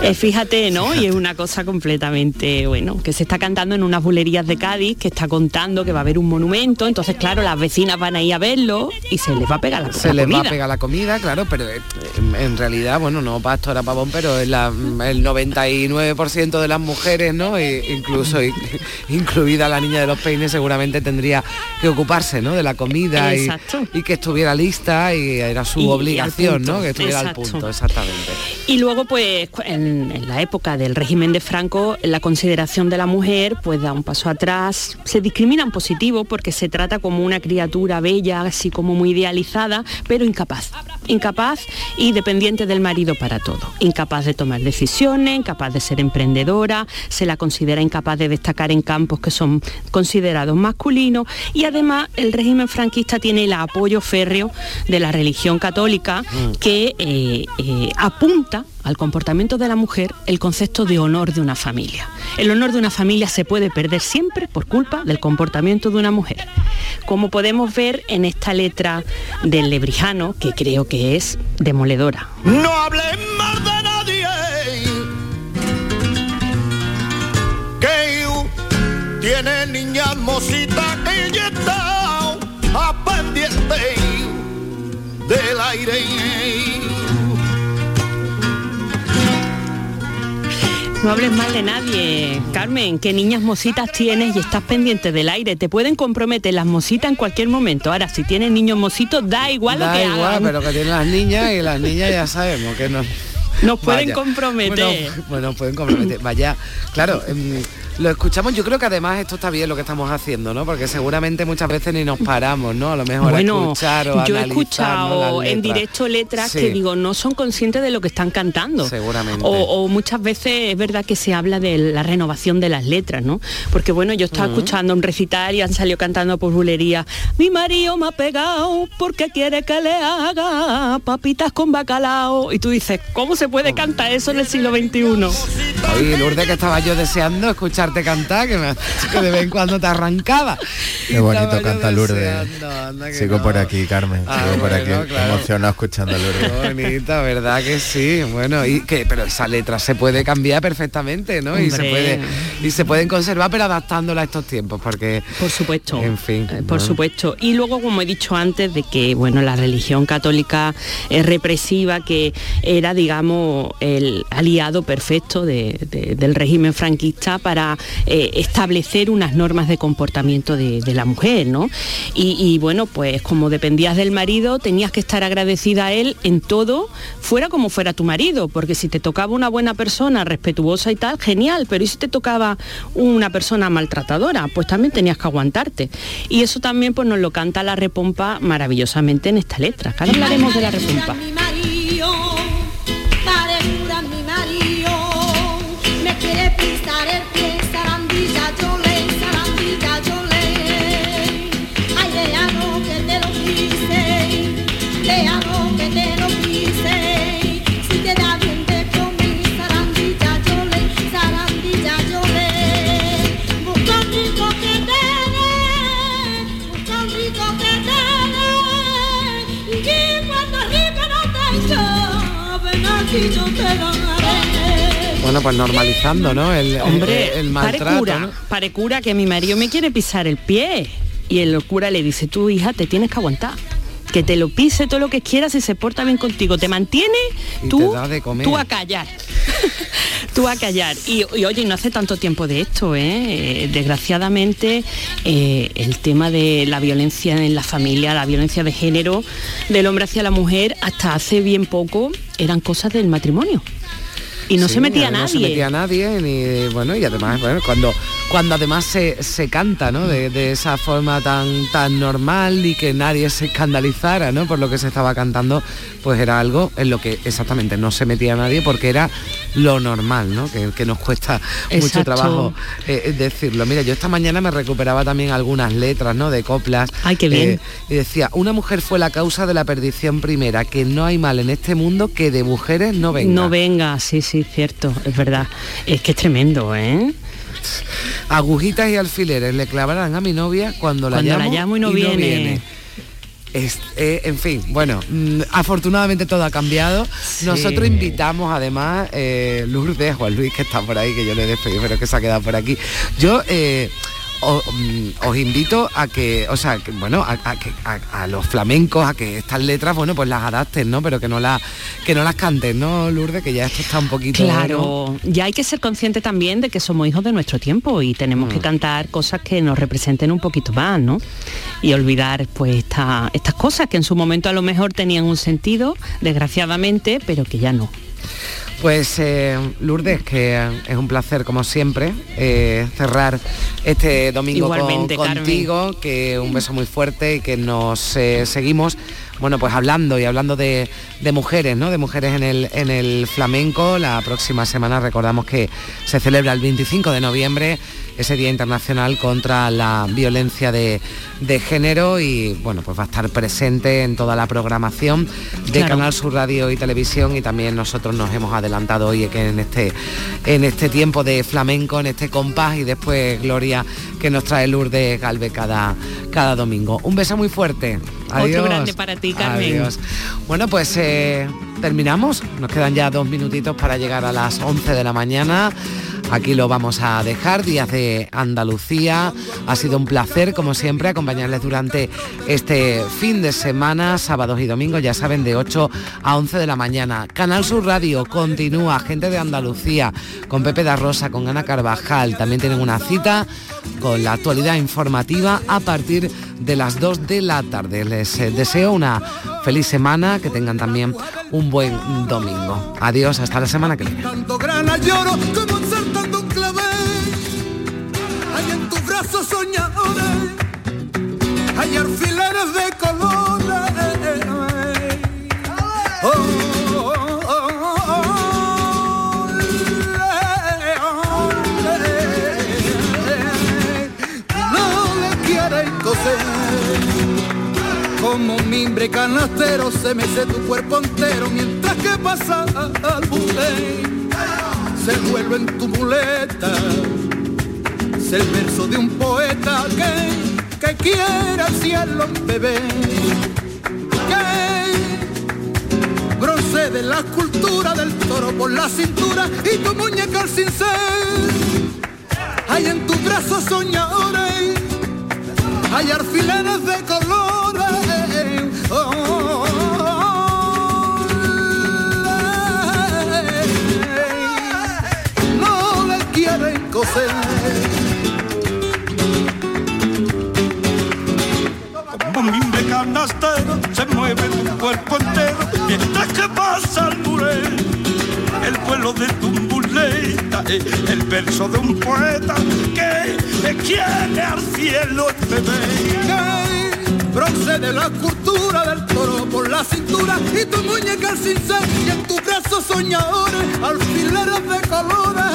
Eh, fíjate, ¿no? Y es una cosa completamente, bueno, que se está cantando en unas bulerías de Cádiz, que está contando que va a haber un monumento, entonces claro, las vecinas van a ir a verlo y se les va a pegar la, se les va a pegar la comida, claro, pero eh, en realidad, bueno, no Pastora Pavón, pero es la, el 99% de las mujeres, ¿no? E incluso incluida la niña de los peines, seguramente tendría que ocuparse, ¿no? De la comida y, que estuviera lista y era su obligación, ¿no? Que estuviera al punto, exactamente. Y luego, pues, en, la época del régimen de Franco, la consideración de la mujer pues da un paso atrás, se discrimina en positivo porque se trata como una criatura bella, así como muy idealizada, pero incapaz. Incapaz y dependiente del marido para todo. Incapaz de tomar decisiones, incapaz de ser emprendedora, se la considera incapaz de destacar en campos que son considerados masculinos y además el régimen franquista tiene el apoyo férreo de la religión católica mm. que eh, eh, apunta al comportamiento de la mujer el concepto de honor de una familia. El honor de una familia se puede perder siempre por culpa del comportamiento de una mujer. Como podemos ver en esta letra del lebrijano, que creo que es demoledora. No hables más de nadie. Que tiene niña mosita que ya a pendiente del aire. No hables mal de nadie, Carmen, qué niñas mositas tienes y estás pendiente del aire. Te pueden comprometer las mositas en cualquier momento. Ahora, si tienes niños mositos, da igual da lo que igual, pero que tienen las niñas y las niñas ya sabemos que no. Nos pueden comprometer. Bueno, pueden comprometer. Vaya, claro. Em, lo escuchamos, yo creo que además esto está bien lo que estamos haciendo, ¿no? Porque seguramente muchas veces ni nos paramos, ¿no? A lo mejor bueno, escuchar o yo he escuchado en directo letras que digo, no son conscientes de lo que están cantando. Seguramente. O, muchas veces es verdad que se habla de la renovación de las letras, ¿no? Porque bueno, yo estaba escuchando un recital y han salido cantando por bulería. Mi marido me ha pegado porque quiere que le haga papitas con bacalao. Y tú dices, ¿cómo se puede cantar eso en el siglo XXI? Oye, Lourdes, que estaba yo deseando escuchar escucharte cantar, que, me, que de vez en cuando te arrancaba. Qué bonito canta Lourdes. Sigo por aquí, Carmen. Ah, Sigo por aquí, emocionado escuchando a Lourdes. Qué bonita, ¿verdad que sí? Bueno, y que pero esa letra se puede cambiar perfectamente, ¿no? Y se puede y se pueden conservar, pero adaptándola a estos tiempos, porque por supuesto, en fin, eh, por supuesto. Y luego, como he dicho antes, de que bueno, la religión católica es represiva, que era, digamos, el aliado perfecto del régimen franquista para eh, establecer unas normas de comportamiento de, la mujer, ¿no? Y, bueno, pues como dependías del marido, tenías que estar agradecida a él en todo, fuera como fuera tu marido, porque si te tocaba una buena persona, respetuosa y tal, genial, pero ¿y si te tocaba una persona maltratadora? Pues también tenías que aguantarte. Y eso también pues nos lo canta la repompa maravillosamente en esta letra. Ahora hablaremos de la repompa. Bueno, pues normalizando, ¿no? El, Hombre, el, maltrato. Pare cura, que mi marido me quiere pisar el pie. Y el cura le dice, tú hija, te tienes que aguantar que te lo pise todo lo que quieras y se porta bien contigo, te mantiene, tú, tú a callar. tú a callar. Y, oye, no hace tanto tiempo de esto, ¿eh? eh desgraciadamente, eh, el tema de la violencia en la familia, la violencia de género del hombre hacia la mujer, hasta hace bien poco eran cosas del matrimonio y no se metía nadie. No se metía nadie, ni bueno, y además, bueno, cuando, cuando además se, canta, ¿no? De, esa forma tan, tan normal y que nadie se escandalizara, ¿no? Por lo que se estaba cantando, pues era algo en lo que exactamente no se metía nadie porque era lo normal, ¿no? Que, nos cuesta mucho trabajo eh, decirlo. Mira, yo esta mañana me recuperaba también algunas letras, ¿no? De coplas. Ay, qué bien. Eh, y decía, una mujer fue la causa de la perdición primera, que no hay mal en este mundo que de mujeres no venga. No venga, sí, sí cierto, es verdad. Es que es tremendo, ¿eh? Agujitas y alfileres le clavarán a mi novia cuando la, llamo, y no, viene. Eh, en fin, bueno, mm, afortunadamente todo ha cambiado. Nosotros invitamos además eh, Lourdes, Juan Luis, que está por ahí, que yo le he despedido, pero que se ha quedado por aquí. Yo eh, Mm, os, invito a que, o sea, bueno, a, los flamencos, a que estas letras, bueno, pues las adapten, ¿no? Pero que no las que no las canten, ¿no, Lourdes? Que ya esto está un poquito. Claro, ya hay que ser consciente también de que somos hijos de nuestro tiempo y tenemos que mm. cantar cosas que nos representen un poquito más, ¿no? Y olvidar pues estas cosas que en su momento a lo mejor tenían un sentido, desgraciadamente, pero que ya no. Pues eh, Lourdes, que es un placer como siempre eh, cerrar este domingo contigo, que un beso muy fuerte y que nos eh, seguimos, bueno, pues hablando y hablando de, mujeres, ¿no? De mujeres en el, en el flamenco. La próxima semana recordamos que se celebra el 25 de noviembre ese Día Internacional contra la Violencia de, Género y bueno, pues va a estar presente en toda la programación de Canal Sur Radio y Televisión y también nosotros nos hemos adelantado hoy que en este, en este tiempo de flamenco, en este compás y después Gloria que nos trae Lourdes Galve cada, cada domingo. Un beso muy fuerte. Adiós. Otro grande para ti, Carmen. Bueno, pues eh, terminamos. Nos quedan ya dos minutitos para llegar a las 11 de la mañana. Aquí lo vamos a dejar, días de Andalucía. Ha sido un placer, como siempre, acompañarles durante este fin de semana, sábados y domingos, ya saben, de 8 a 11 de la mañana. Canal Sur Radio continúa, gente de Andalucía, con Pepe da Rosa, con Ana Carvajal. También tienen una cita con la actualidad informativa a partir de las 2 de la tarde. Les eh, deseo una feliz semana, que tengan también un buen domingo. Adiós, hasta la semana que viene. Hay en tus brazos soñadores. Como mimbre canastero se mece tu cuerpo entero mientras que pasa al bulé se vuelve en tu muleta es el verso de un poeta que, que quiere al cielo bebé. Que procede la cultura del toro por la cintura y tu muñeca al cincel. Hay en tus brazos soñadores, hay alfileres de colores. Como un mimbre canastero se mueve tu cuerpo entero mientras que pasa el muré. El vuelo de tu muleta es el verso de un poeta que quiere al cielo el bebé. Procede la cultura del toro por la cintura y tu muñeca al cincel y en tus brazos soñadores alfileres de colores.